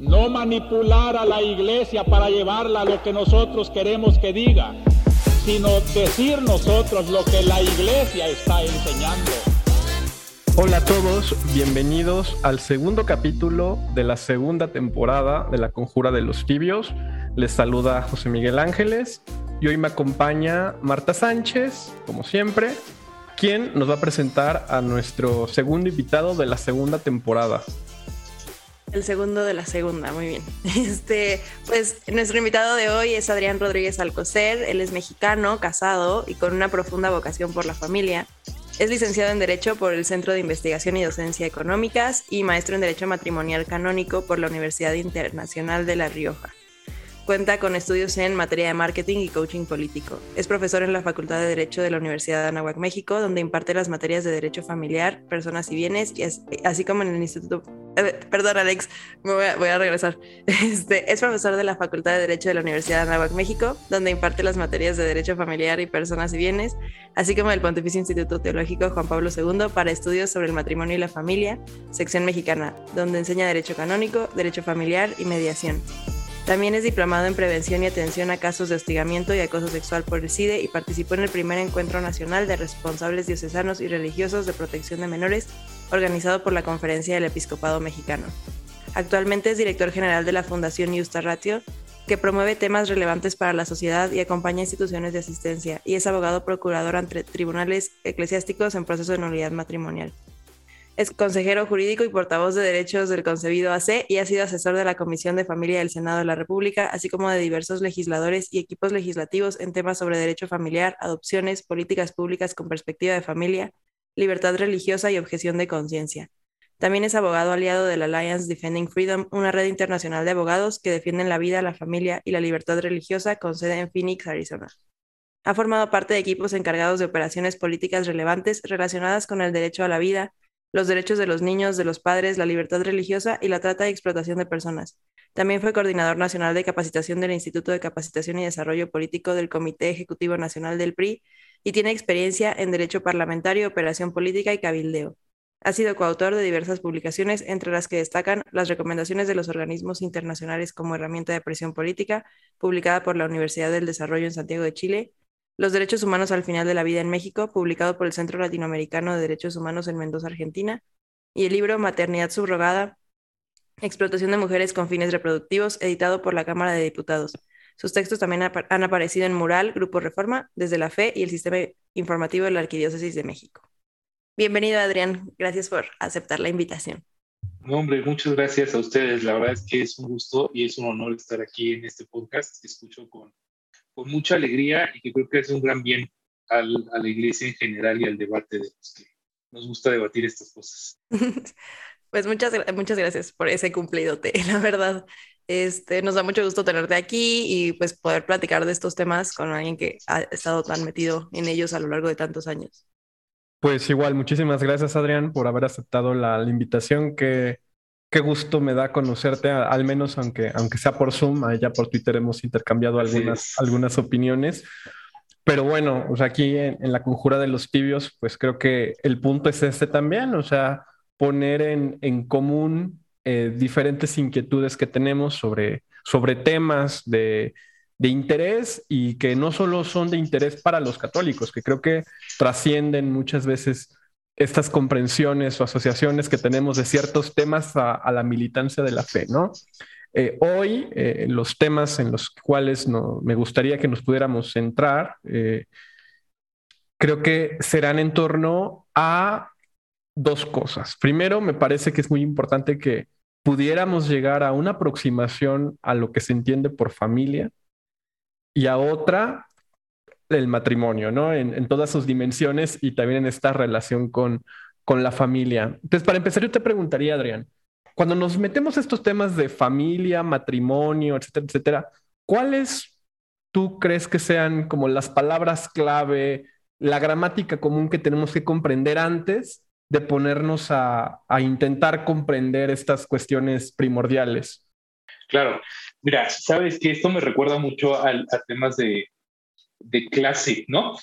no manipular a la iglesia para llevarla a lo que nosotros queremos que diga, sino decir nosotros lo que la iglesia está enseñando. Hola a todos, bienvenidos al segundo capítulo de la segunda temporada de La Conjura de los Tibios. Les saluda José Miguel Ángeles y hoy me acompaña Marta Sánchez, como siempre, quien nos va a presentar a nuestro segundo invitado de la segunda temporada. El segundo de la segunda, muy bien. Este, pues nuestro invitado de hoy es Adrián Rodríguez Alcocer. Él es mexicano, casado y con una profunda vocación por la familia. Es licenciado en Derecho por el Centro de Investigación y Docencia Económicas y maestro en Derecho Matrimonial Canónico por la Universidad Internacional de La Rioja. Cuenta con estudios en materia de marketing y coaching político. Es profesor en la Facultad de Derecho de la Universidad de Anáhuac, México, donde imparte las materias de Derecho Familiar, Personas y Bienes, y así como en el Instituto... Eh, perdón, Alex, me voy, a, regresar. Este, es profesor de la Facultad de Derecho de la Universidad de Anáhuac, México, donde imparte las materias de Derecho Familiar y Personas y Bienes, así como el Pontificio Instituto Teológico Juan Pablo II para estudios sobre el matrimonio y la familia, sección mexicana, donde enseña Derecho Canónico, Derecho Familiar y Mediación. También es diplomado en prevención y atención a casos de hostigamiento y acoso sexual por el CIDE y participó en el primer encuentro nacional de responsables diocesanos y religiosos de protección de menores organizado por la Conferencia del Episcopado Mexicano. Actualmente es director general de la Fundación Justa Ratio, que promueve temas relevantes para la sociedad y acompaña instituciones de asistencia, y es abogado procurador ante tribunales eclesiásticos en proceso de nulidad matrimonial. Es consejero jurídico y portavoz de derechos del concebido AC y ha sido asesor de la Comisión de Familia del Senado de la República, así como de diversos legisladores y equipos legislativos en temas sobre derecho familiar, adopciones, políticas públicas con perspectiva de familia, libertad religiosa y objeción de conciencia. También es abogado aliado de la Alliance Defending Freedom, una red internacional de abogados que defienden la vida, la familia y la libertad religiosa con sede en Phoenix, Arizona. Ha formado parte de equipos encargados de operaciones políticas relevantes relacionadas con el derecho a la vida, los derechos de los niños, de los padres, la libertad religiosa y la trata y explotación de personas. También fue coordinador nacional de capacitación del Instituto de Capacitación y Desarrollo Político del Comité Ejecutivo Nacional del PRI y tiene experiencia en Derecho Parlamentario, Operación Política y Cabildeo. Ha sido coautor de diversas publicaciones, entre las que destacan las recomendaciones de los organismos internacionales como herramienta de presión política, publicada por la Universidad del Desarrollo en Santiago de Chile, los derechos humanos al final de la vida en México, publicado por el Centro Latinoamericano de Derechos Humanos en Mendoza, Argentina, y el libro Maternidad subrogada, Explotación de mujeres con fines reproductivos, editado por la Cámara de Diputados. Sus textos también han aparecido en Mural, Grupo Reforma, Desde la Fe y el Sistema Informativo de la Arquidiócesis de México. Bienvenido, Adrián. Gracias por aceptar la invitación. No, hombre, muchas gracias a ustedes. La verdad es que es un gusto y es un honor estar aquí en este podcast. Escucho con con mucha alegría y que creo que es un gran bien a la iglesia en general y al debate de los que nos gusta debatir estas cosas. Pues muchas, muchas gracias por ese cumplidote, la verdad. Este, nos da mucho gusto tenerte aquí y pues poder platicar de estos temas con alguien que ha estado tan metido en ellos a lo largo de tantos años. Pues igual, muchísimas gracias Adrián por haber aceptado la invitación que qué gusto me da conocerte, al menos aunque, aunque sea por Zoom, allá por Twitter hemos intercambiado algunas, algunas opiniones. Pero bueno, o sea, aquí en, la conjura de los tibios, pues creo que el punto es este también, o sea, poner en, en común eh, diferentes inquietudes que tenemos sobre, sobre temas de, de interés y que no solo son de interés para los católicos, que creo que trascienden muchas veces estas comprensiones o asociaciones que tenemos de ciertos temas a, la militancia de la fe, ¿no? Eh, hoy, eh, los temas en los cuales no, me gustaría que nos pudiéramos centrar, eh, creo que serán en torno a dos cosas. Primero, me parece que es muy importante que pudiéramos llegar a una aproximación a lo que se entiende por familia y a otra el matrimonio, ¿no? En, todas sus dimensiones y también en esta relación con, con la familia. Entonces, para empezar, yo te preguntaría, Adrián, cuando nos metemos estos temas de familia, matrimonio, etcétera, etcétera, ¿cuáles tú crees que sean como las palabras clave, la gramática común que tenemos que comprender antes de ponernos a, a intentar comprender estas cuestiones primordiales? Claro, mira, sabes que esto me recuerda mucho a temas de, de clase, ¿no? o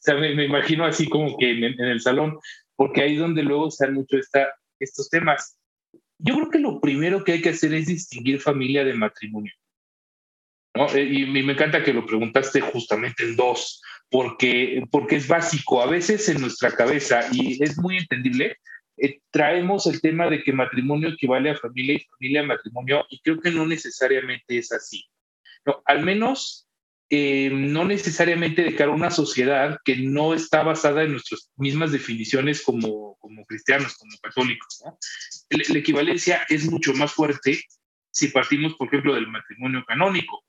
sea, me, imagino así como que en, el salón, porque ahí es donde luego salen mucho esta, estos temas. yo creo que lo primero que hay que hacer es distinguir familia de matrimonio. ¿no? Eh, y me encanta que lo preguntaste justamente en dos, porque, porque es básico. A veces en nuestra cabeza, y es muy entendible, eh, traemos el tema de que matrimonio equivale a familia y familia a matrimonio, y creo que no necesariamente es así. No, al menos eh, no necesariamente de cara a una sociedad que no está basada en nuestras mismas definiciones como, como cristianos, como católicos. ¿no? La equivalencia es mucho más fuerte si partimos, por ejemplo, del matrimonio canónico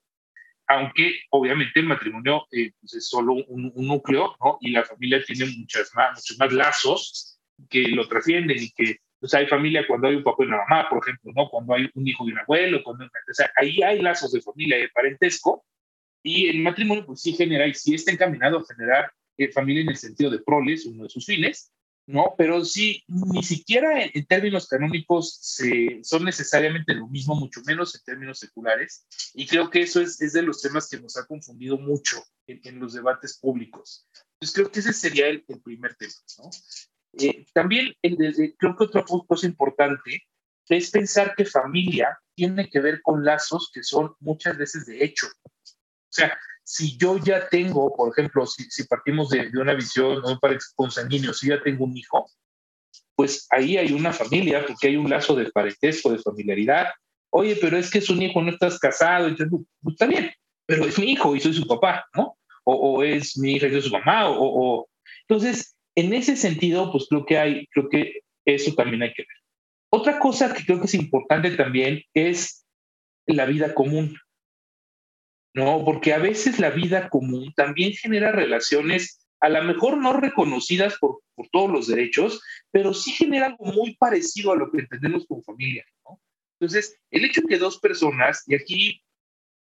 aunque obviamente el matrimonio eh, pues es solo un, núcleo, ¿no? Y la familia tiene muchas más, muchos más lazos que lo trascienden y que, pues hay familia cuando hay un papá y una mamá, por ejemplo, ¿no? Cuando hay un hijo y un abuelo, cuando, ahí hay lazos de familia y de parentesco, y el matrimonio pues sí genera, y sí está encaminado a generar eh, familia en el sentido de proles, uno de sus fines, ¿no? Pero sí, ni siquiera en, términos canónicos se, son necesariamente lo mismo, mucho menos en términos seculares. Y creo que eso es, es de los temas que nos ha confundido mucho en, los debates públicos. Entonces creo que ese sería el, primer tema, ¿no? Eh, también creo que otra cosa importante es pensar que familia tiene que ver con lazos que son muchas veces de hecho. O sea, si yo ya tengo, por ejemplo, si, partimos de, de, una visión no para consanguíneo, si ya tengo un hijo, pues ahí hay una familia, porque hay un lazo de parentesco, de familiaridad. Oye, pero es que es un hijo, no estás casado, entonces, pues, está bien, pero es mi hijo y soy su papá, ¿no? O, es mi hija y soy su mamá, o, o, Entonces, en ese sentido, pues creo que hay, creo que eso también hay que ver. Otra cosa que creo que es importante también es la vida común. ¿No? Porque a veces la vida común también genera relaciones a lo mejor no reconocidas por, por todos los derechos, pero sí genera algo muy parecido a lo que entendemos como familia, ¿no? Entonces, el hecho que dos personas, y aquí,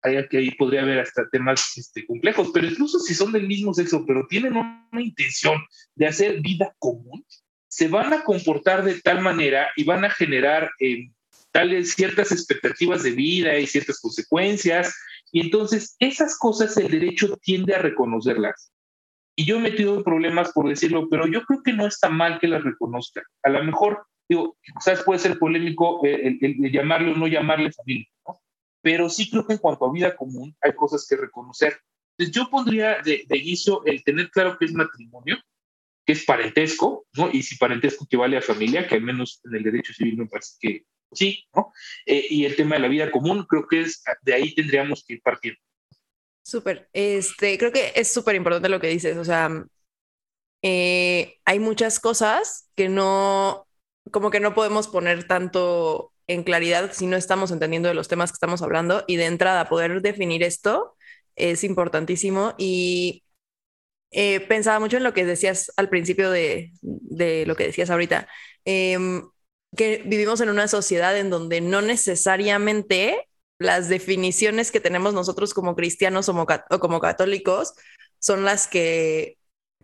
ahí podría haber hasta temas este, complejos, pero incluso si son del mismo sexo, pero tienen una intención de hacer vida común, se van a comportar de tal manera y van a generar eh, tales ciertas expectativas de vida y ciertas consecuencias y entonces esas cosas el derecho tiende a reconocerlas. Y yo he metido problemas por decirlo, pero yo creo que no está mal que las reconozcan. A lo mejor, digo, quizás puede ser polémico el, llamarle o no llamarle familia, ¿no? Pero sí creo que en cuanto a vida común hay cosas que reconocer. Entonces yo pondría de, de inicio el tener claro que es matrimonio, que es parentesco, ¿no? Y si parentesco equivale a familia, que al menos en el derecho civil me parece que sí, ¿no? Eh, y el tema de la vida común, creo que es de ahí tendríamos que ir partiendo. Súper, este, creo que es súper importante lo que dices, o sea, eh, hay muchas cosas que no, como que no podemos poner tanto en claridad si no estamos entendiendo de los temas que estamos hablando y de entrada poder definir esto es importantísimo y eh, pensaba mucho en lo que decías al principio de, de lo que decías ahorita. Eh, que vivimos en una sociedad en donde no necesariamente las definiciones que tenemos nosotros como cristianos o como católicos son las que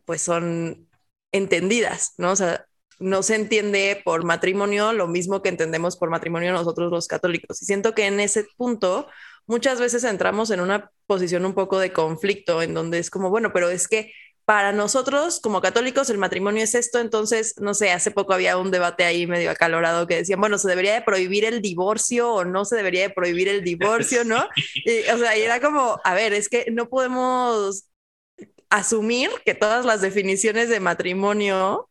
pues son entendidas, ¿no? O sea, no se entiende por matrimonio lo mismo que entendemos por matrimonio nosotros los católicos. Y siento que en ese punto muchas veces entramos en una posición un poco de conflicto, en donde es como, bueno, pero es que para nosotros como católicos el matrimonio es esto, entonces, no sé, hace poco había un debate ahí medio acalorado que decían, bueno, ¿se debería de prohibir el divorcio o no se debería de prohibir el divorcio, no? Y, o sea, y era como, a ver, es que no podemos asumir que todas las definiciones de matrimonio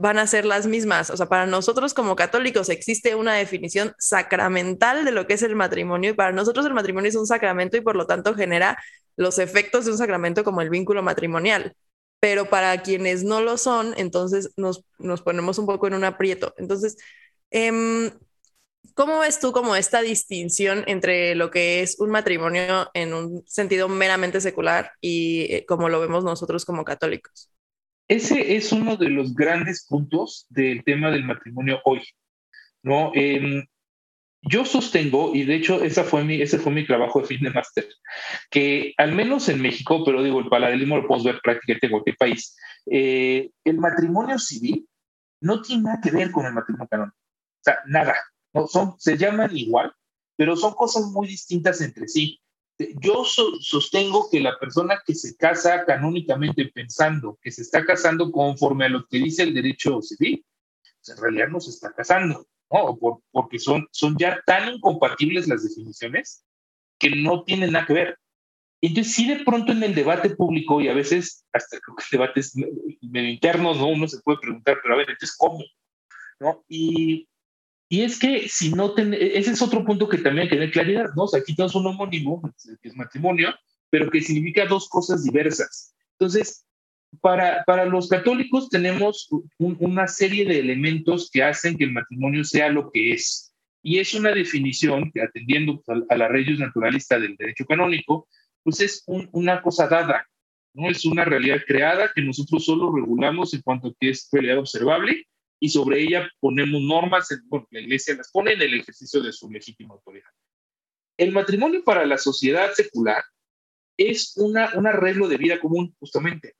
van a ser las mismas. O sea, para nosotros como católicos existe una definición sacramental de lo que es el matrimonio y para nosotros el matrimonio es un sacramento y por lo tanto genera los efectos de un sacramento como el vínculo matrimonial. Pero para quienes no lo son, entonces nos, nos ponemos un poco en un aprieto. Entonces, eh, ¿cómo ves tú como esta distinción entre lo que es un matrimonio en un sentido meramente secular y eh, como lo vemos nosotros como católicos? Ese es uno de los grandes puntos del tema del matrimonio hoy. ¿no? Eh, yo sostengo, y de hecho esa fue mi, ese fue mi trabajo de fin de máster, que al menos en México, pero digo, el paralelismo lo puedo ver prácticamente en cualquier país, eh, el matrimonio civil no tiene nada que ver con el matrimonio canónico. O sea, nada. No, son, se llaman igual, pero son cosas muy distintas entre sí. Yo sostengo que la persona que se casa canónicamente pensando que se está casando conforme a lo que dice el derecho civil, pues, en realidad no se está casando ¿no? Por, porque son, son ya tan incompatibles las definiciones que no tienen nada que ver. Entonces, sí, de pronto en el debate público, y a veces hasta creo que debates medio internos, ¿no? Uno se puede preguntar, pero a ver, entonces, ¿cómo? ¿No? Y, y es que si no, ten, ese es otro punto que también hay que tener claridad, ¿no? O sea, aquí tenemos un homónimo, que es matrimonio, pero que significa dos cosas diversas. Entonces, para, para los católicos tenemos una serie de elementos que hacen que el matrimonio sea lo que es. Y es una definición que, atendiendo a, a la leyes naturalista del derecho canónico, pues es una cosa dada, ¿no? Es una realidad creada que nosotros solo regulamos en cuanto a que es realidad observable y sobre ella ponemos normas, bueno, la iglesia las pone en el ejercicio de su legítima autoridad. El matrimonio para la sociedad secular es una, un arreglo de vida común, justamente,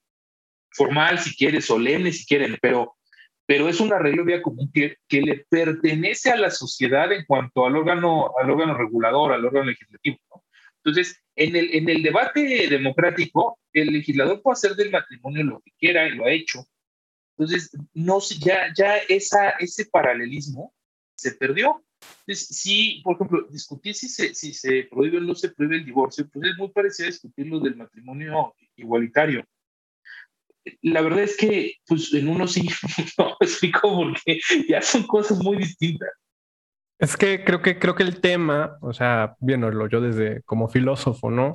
formal si quiere, solemne si quieren, pero, pero es un arreglo de vida común que, que le pertenece a la sociedad en cuanto al órgano, al órgano regulador, al órgano legislativo. Entonces, en el, en el debate democrático, el legislador puede hacer del matrimonio lo que quiera y lo ha hecho. Entonces, no, ya, ya esa, ese paralelismo se perdió. Entonces, si, por ejemplo, discutir si se, si se prohíbe o no se prohíbe el divorcio, pues es muy parecido a discutir lo del matrimonio igualitario. La verdad es que, pues en uno sí, no explico porque ya son cosas muy distintas. Es que creo que creo que el tema, o sea, viéndolo yo desde como filósofo, ¿no?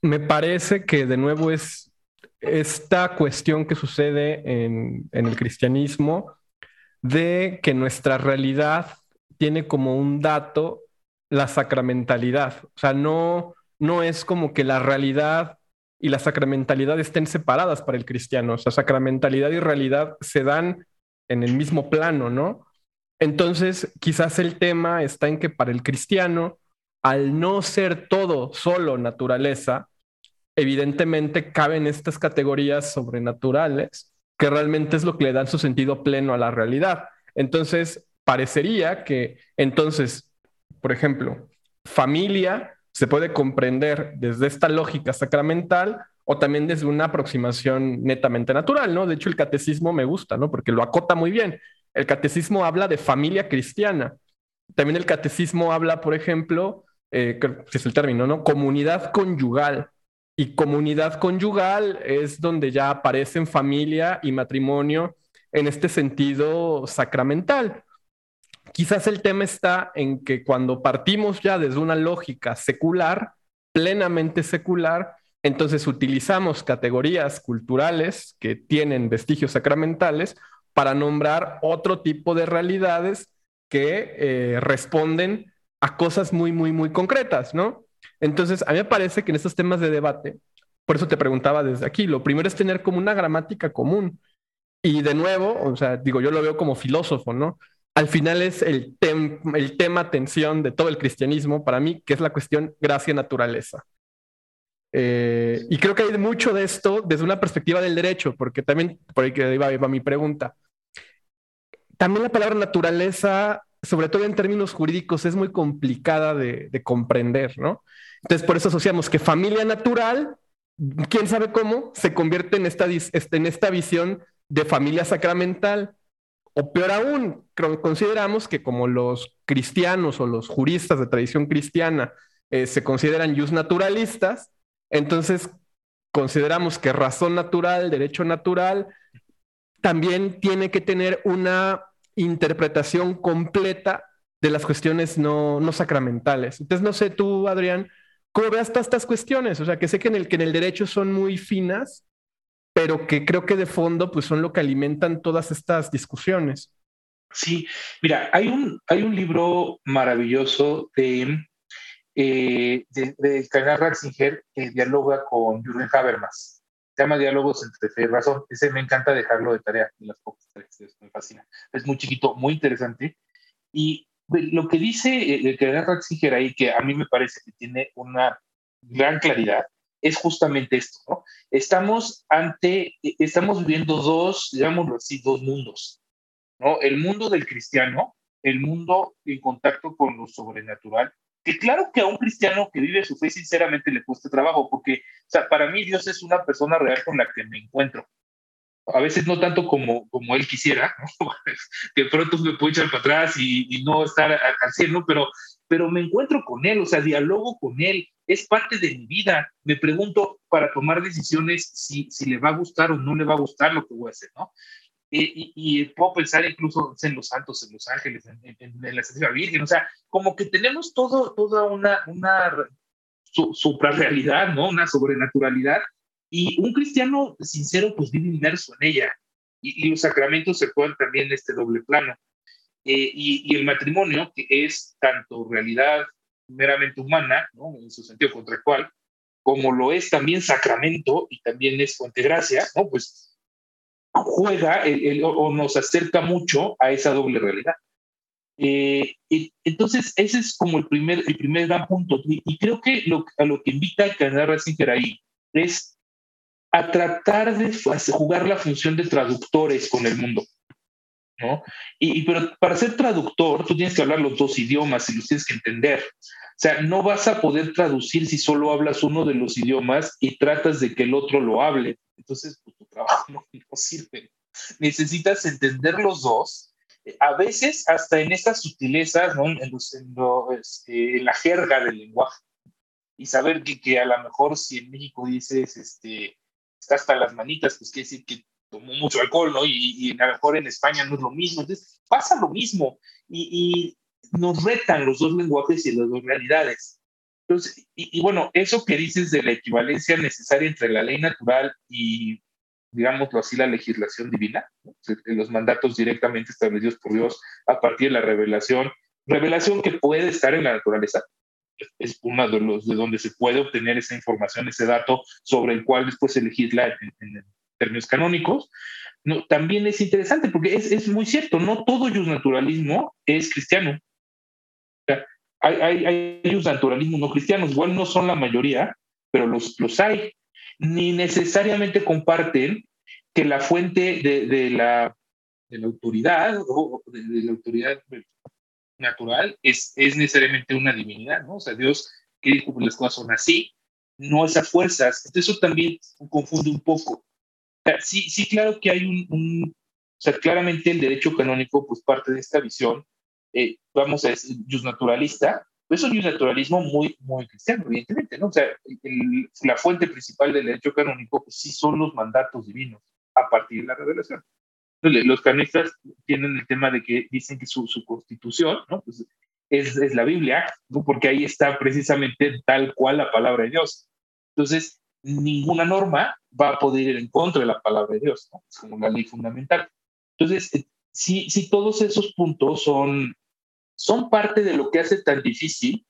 Me parece que de nuevo es esta cuestión que sucede en, el cristianismo de que nuestra realidad tiene como un dato la sacramentalidad. O sea, no, no es como que la realidad y la sacramentalidad estén separadas para el cristiano. O sea, sacramentalidad y realidad se dan en el mismo plano, ¿no? Entonces, quizás el tema está en que para el cristiano, al no ser todo solo naturaleza, evidentemente caben estas categorías sobrenaturales que realmente es lo que le dan su sentido pleno a la realidad. Entonces, parecería que entonces, por ejemplo, familia se puede comprender desde esta lógica sacramental o también desde una aproximación netamente natural, ¿no? De hecho, el catecismo me gusta, ¿no? Porque lo acota muy bien. El catecismo habla de familia cristiana. También el catecismo habla, por ejemplo, eh, que es el término, ¿no? Comunidad conyugal. Y comunidad conyugal es donde ya aparecen familia y matrimonio en este sentido sacramental. Quizás el tema está en que cuando partimos ya desde una lógica secular, plenamente secular, entonces utilizamos categorías culturales que tienen vestigios sacramentales para nombrar otro tipo de realidades que eh, responden a cosas muy, muy, muy concretas, ¿no? Entonces, a mí me parece que en estos temas de debate, por eso te preguntaba desde aquí, lo primero es tener como una gramática común. Y de nuevo, o sea, digo, yo lo veo como filósofo, ¿no? Al final es el, el tema tensión de todo el cristianismo para mí, que es la cuestión gracia-naturaleza. Eh, y creo que hay mucho de esto desde una perspectiva del derecho, porque también, por ahí que iba, iba mi pregunta, también la palabra naturaleza, sobre todo en términos jurídicos, es muy complicada de, de, comprender, ¿no? Entonces, por eso asociamos que familia natural, quién sabe cómo, se convierte en esta, este, en esta visión de familia sacramental. O peor aún, consideramos que como los cristianos o los juristas de tradición cristiana eh, se consideran jus naturalistas, entonces, consideramos que razón natural, derecho natural, también tiene que tener una interpretación completa de las cuestiones no, sacramentales. Entonces, no sé tú, Adrián, ¿cómo veas todas estas cuestiones? O sea, que sé que en el, que en el derecho son muy finas, pero que creo que de fondo pues son lo que alimentan todas estas discusiones. Sí, mira, hay un, hay un libro maravilloso de eh, de canal Ratzinger que dialoga con Jürgen Habermas. Se llama Diálogos entre Fe y Razón. Ese me encanta dejarlo de tarea en las pocas me fascina. Es muy chiquito, muy interesante. Y lo que dice eh, el canal Ratzinger ahí, que a mí me parece que tiene una gran claridad, es justamente esto, ¿no? Estamos ante, e, estamos viviendo dos, digámoslo así, dos mundos, ¿no? El mundo del cristiano, el mundo en contacto con lo sobrenatural, que claro que a un cristiano que vive su fe sinceramente le cuesta trabajo, porque, o sea, para mí Dios es una persona real con la que me encuentro. A veces no tanto como, como él quisiera, que pronto me puede echar para atrás y, no estar al 100, ¿no? Pero, pero me encuentro con él, o sea, dialogo con él, es parte de mi vida. Me pregunto para tomar decisiones si, si le va a gustar o no le va a gustar lo que voy a hacer, ¿no? Y, puedo pensar incluso en los santos, en los ángeles, en, en, la Santísima Virgen, o sea, como que tenemos todo, toda una, una suprarrealidad, ¿no? Una sobrenaturalidad, y un cristiano sincero pues vive inmerso en ella, y, los sacramentos se juegan también en este doble plano. Eh, y, y, el matrimonio, que es tanto realidad meramente humana, ¿no? En su sentido contractual, como lo es también sacramento y también es fuente gracia, ¿no? Pues juega o nos acerca mucho a esa doble realidad. Eh, y, entonces, ese es como el primer, el primer gran punto. Y, creo que lo, a lo que invita el canal Ratzinger ahí es a tratar de jugar la función de traductores con el mundo. ¿no? Y, pero para ser traductor, tú tienes que hablar los dos idiomas y los tienes que entender. O sea, no vas a poder traducir si solo hablas uno de los idiomas y tratas de que el otro lo hable. Entonces, pues, tu trabajo no, sirve. Necesitas entender los dos. A veces, hasta en estas sutilezas, ¿no? en, este, en, la jerga del lenguaje. Y saber que, que, a lo mejor si en México dices, este, está hasta las manitas, pues quiere decir que tomó mucho alcohol, ¿no? Y, y, a lo mejor en España no es lo mismo. Entonces, pasa lo mismo. Y, y nos retan los dos lenguajes y las dos realidades. Entonces, y, bueno, eso que dices de la equivalencia necesaria entre la ley natural y, digámoslo así, la legislación divina, los mandatos directamente establecidos por Dios a partir de la revelación, revelación que puede estar en la naturaleza, es uno de los de donde se puede obtener esa información, ese dato sobre el cual después se legisla en, términos canónicos. También es interesante porque es, es muy cierto, no todo naturalismo es cristiano hay, hay, hay naturalismo no cristianos, igual no son la mayoría, pero los, los hay. Ni necesariamente comparten que la fuente de, de la, de la autoridad o de, la autoridad natural es, es necesariamente una divinidad, ¿no? O sea, Dios que dijo que las cosas son así, no esas fuerzas. Entonces eso también confunde un poco. Sí, sí, claro que hay un, un, o sea, claramente el derecho canónico, pues parte de esta visión, eh, vamos a decir, naturalista, pues es un naturalismo muy, muy cristiano, evidentemente, ¿no? O sea, la fuente principal del derecho canónico, pues sí son los mandatos divinos a partir de la revelación. Los canistas tienen el tema de que dicen que su, su constitución, ¿no? Pues es, es, la Biblia, ¿no? porque ahí está precisamente tal cual la palabra de Dios. Entonces, ninguna norma va a poder ir en contra de la palabra de Dios, ¿no? Es como la ley fundamental. Entonces, eh, si, si todos esos puntos son son parte de lo que hace tan difícil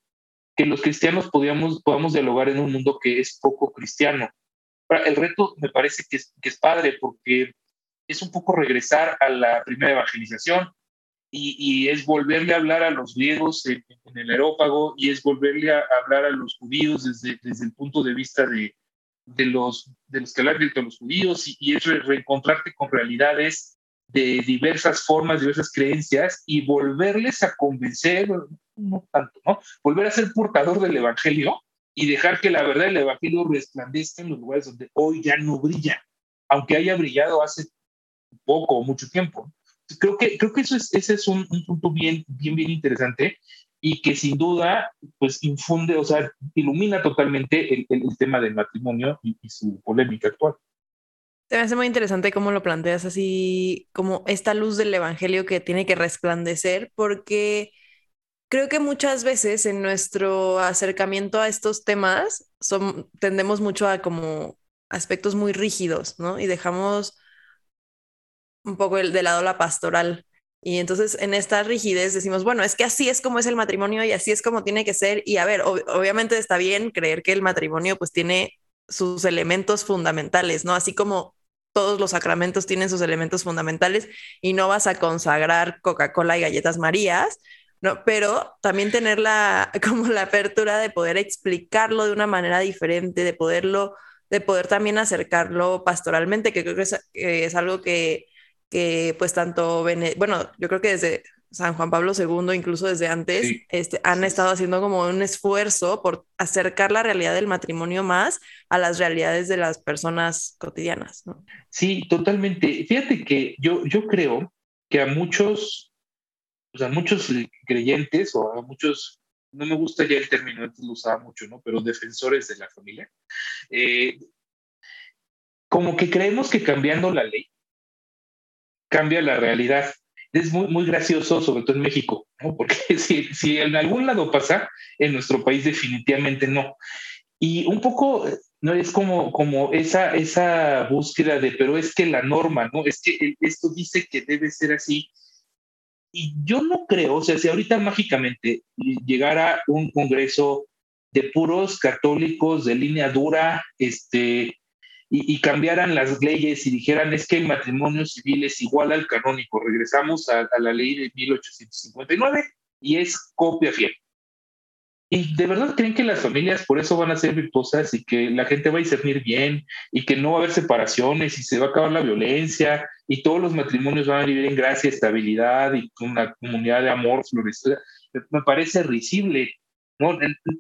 que los cristianos podamos, podamos dialogar en un mundo que es poco cristiano. El reto me parece que es, que es padre porque es un poco regresar a la primera evangelización y, y es volverle a hablar a los griegos en, el aerópago y es volverle a hablar a los judíos desde, desde el punto de vista de, de los, de los que hablan de los judíos y, y es reencontrarte con realidades de diversas formas, diversas creencias y volverles a convencer, no tanto, ¿no? Volver a ser portador del Evangelio y dejar que la verdad del Evangelio resplandezca en los lugares donde hoy ya no brilla, aunque haya brillado hace poco o mucho tiempo. Creo que, creo que eso es, ese es un, punto bien, bien, bien interesante y que sin duda, pues infunde, o sea, ilumina totalmente el, el, tema del matrimonio y su polémica actual. Se me hace muy interesante cómo lo planteas así, como esta luz del Evangelio que tiene que resplandecer, porque creo que muchas veces en nuestro acercamiento a estos temas son, tendemos mucho a como aspectos muy rígidos, ¿no? Y dejamos un poco el, de lado la pastoral. Y entonces en esta rigidez decimos, bueno, es que así es como es el matrimonio y así es como tiene que ser. Y a ver, obviamente está bien creer que el matrimonio pues tiene sus elementos fundamentales, ¿no? Así como todos los sacramentos tienen sus elementos fundamentales y no vas a consagrar Coca-Cola y galletas Marías, ¿no? Pero también tener la, como la apertura de poder explicarlo de una manera diferente, de poderlo, de poder también acercarlo pastoralmente, que creo que es, algo que, que pues tanto, bueno, yo creo que desde, San Juan Pablo II, incluso desde antes, este, han estado haciendo como un esfuerzo por acercar la realidad del matrimonio más a las realidades de las personas cotidianas. ¿no? Sí, totalmente. Fíjate que yo, yo creo que a muchos, o sea, muchos creyentes o a muchos, no me gusta ya el término, antes lo usaba mucho, ¿no? Pero defensores de la familia, eh, como que creemos que cambiando la ley cambia la realidad es muy, muy gracioso, sobre todo en México, ¿no? porque si, si en algún lado pasa, en nuestro país definitivamente no. Y un poco, ¿no? Es como, como esa, esa búsqueda de, pero es que la norma, ¿no? Es que esto dice que debe ser así. Y yo no creo, o sea, si ahorita mágicamente llegara un congreso de puros católicos de línea dura, este, y, cambiaran las leyes y dijeran es que el matrimonio civil es igual al canónico, regresamos a, la ley de 1859 y es copia fiel. ¿Y de verdad creen que las familias por eso van a ser virtuosas y que la gente va a discernir bien y que no va a haber separaciones y se va a acabar la violencia y todos los matrimonios van a vivir en gracia, estabilidad y una comunidad de amor florecida? Me parece risible.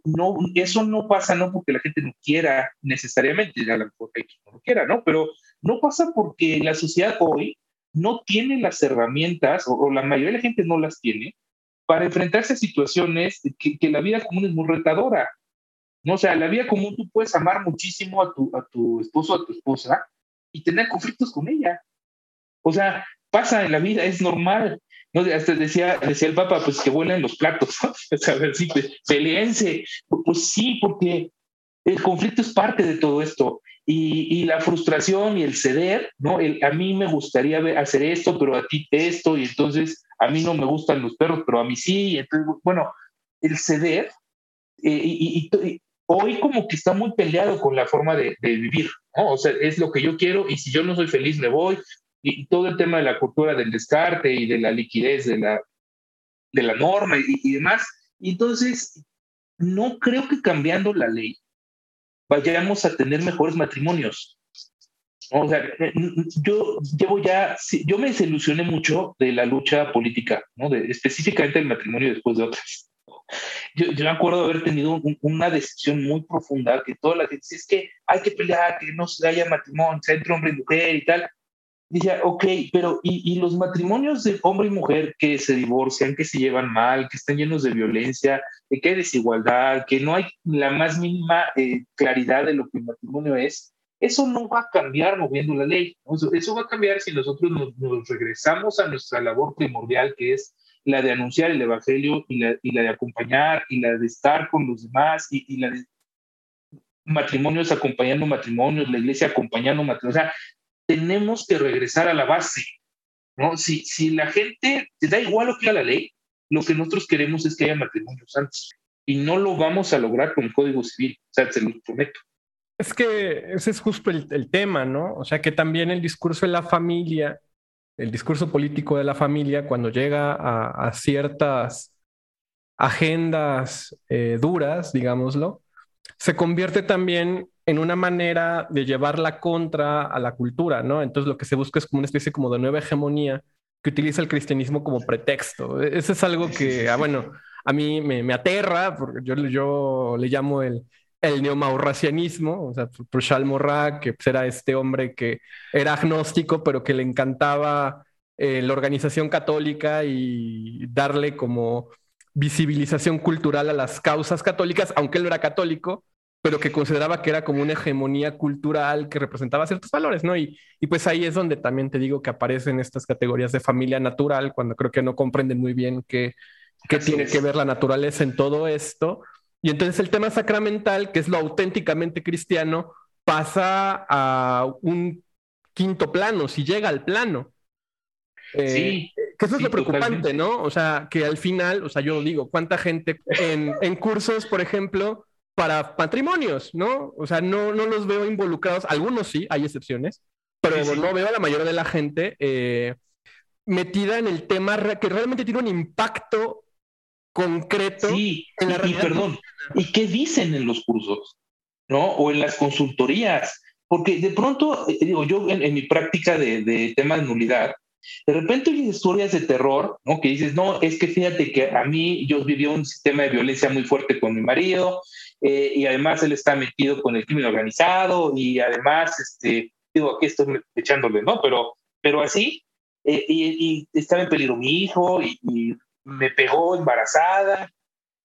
No, eso no pasa no porque la gente no quiera necesariamente, a lo mejor hay quien no quiera, ¿no? Pero no pasa porque la sociedad hoy no tiene las herramientas, o, la mayoría de la gente no las tiene, para enfrentarse a situaciones que, que, la vida común es muy retadora. ¿no? O sea, la vida común tú puedes amar muchísimo a tu, a tu esposo o a tu esposa y tener conflictos con ella. O sea, pasa en la vida, es normal. No, hasta decía, decía el Papa, pues que vuelen los platos, a ver, sí, peleense. Pues sí, porque el conflicto es parte de todo esto. Y, y la frustración y el ceder, ¿no? El, a mí me gustaría hacer esto, pero a ti esto, y entonces a mí no me gustan los perros, pero a mí sí. entonces, bueno, el ceder, eh, y, y, hoy como que está muy peleado con la forma de, de, vivir, ¿no? O sea, es lo que yo quiero, y si yo no soy feliz, me voy, y todo el tema de la cultura del descarte y de la liquidez de la, de la norma y, demás. Y entonces, no creo que cambiando la ley vayamos a tener mejores matrimonios. O sea, eh, yo llevo ya, yo me desilusioné mucho de la lucha política, ¿no? De, específicamente el matrimonio después de otras. Yo, yo, me acuerdo haber tenido una decisión muy profunda que toda la gente dice, es que hay que pelear, que no se haya matrimonio, sea entre hombre y mujer y tal. Dice, ok, pero ¿y, los matrimonios de hombre y mujer que se divorcian, que se llevan mal, que están llenos de violencia, de que hay desigualdad, que no hay la más mínima eh, claridad de lo que el matrimonio es? Eso no va a cambiar moviendo la ley. Eso, va a cambiar si nosotros nos, regresamos a nuestra labor primordial, que es la de anunciar el Evangelio y la, y la de acompañar y la de estar con los demás y, y la de matrimonios acompañando matrimonios, la iglesia acompañando matrimonios. O sea, tenemos que regresar a la base. ¿no? Si, si la gente, te da igual lo que haga la ley, lo que nosotros queremos es que haya matrimonios santos. Y no lo vamos a lograr con el Código Civil, o sea, se lo prometo. Es que ese es justo el, el, tema, ¿no? O sea, que también el discurso de la familia, el discurso político de la familia, cuando llega a, a ciertas agendas eh, duras, digámoslo, se convierte también en una manera de llevar la contra a la cultura, ¿no? Entonces lo que se busca es como una especie como de nueva hegemonía que utiliza el cristianismo como pretexto. E-, Eso es algo que, ah, bueno, a mí me, aterra, porque yo, yo le llamo el, el neomaurracianismo, o sea, por Charles Morra, que pues, era este hombre que era agnóstico, pero que le encantaba eh, la organización católica y darle como visibilización cultural a las causas católicas, aunque él no era católico, pero que consideraba que era como una hegemonía cultural que representaba ciertos valores, ¿no? Y, y pues ahí es donde también te digo que aparecen estas categorías de familia natural, cuando creo que no comprenden muy bien qué, qué tiene que ver la naturaleza en todo esto. Y entonces el tema sacramental, que es lo auténticamente cristiano, pasa a un quinto plano, si llega al plano. Eh, sí. Que eso es lo preocupante, ¿no? O sea, que al final, o sea, yo digo, ¿cuánta gente en, en cursos, por ejemplo, para matrimonios, ¿no? O sea, no, no los veo involucrados, algunos sí, hay excepciones, pero sí, sí. no veo a la mayoría de la gente eh, metida en el tema que realmente tiene un impacto concreto sí, en la y, y perdón, ¿y qué dicen en los cursos? ¿No? O en las consultorías. Porque de pronto, eh, digo, yo en, en mi práctica de, de tema de nulidad, De repente oyes historias de terror, ¿no? Que dices, no, es que fíjate que a mí yo viví un sistema de violencia muy fuerte con mi marido eh, y además él está metido con el crimen organizado y además, este, digo, aquí estoy echándole, ¿no? Pero, pero así, eh, y, estaba en peligro mi hijo y, y me pegó embarazada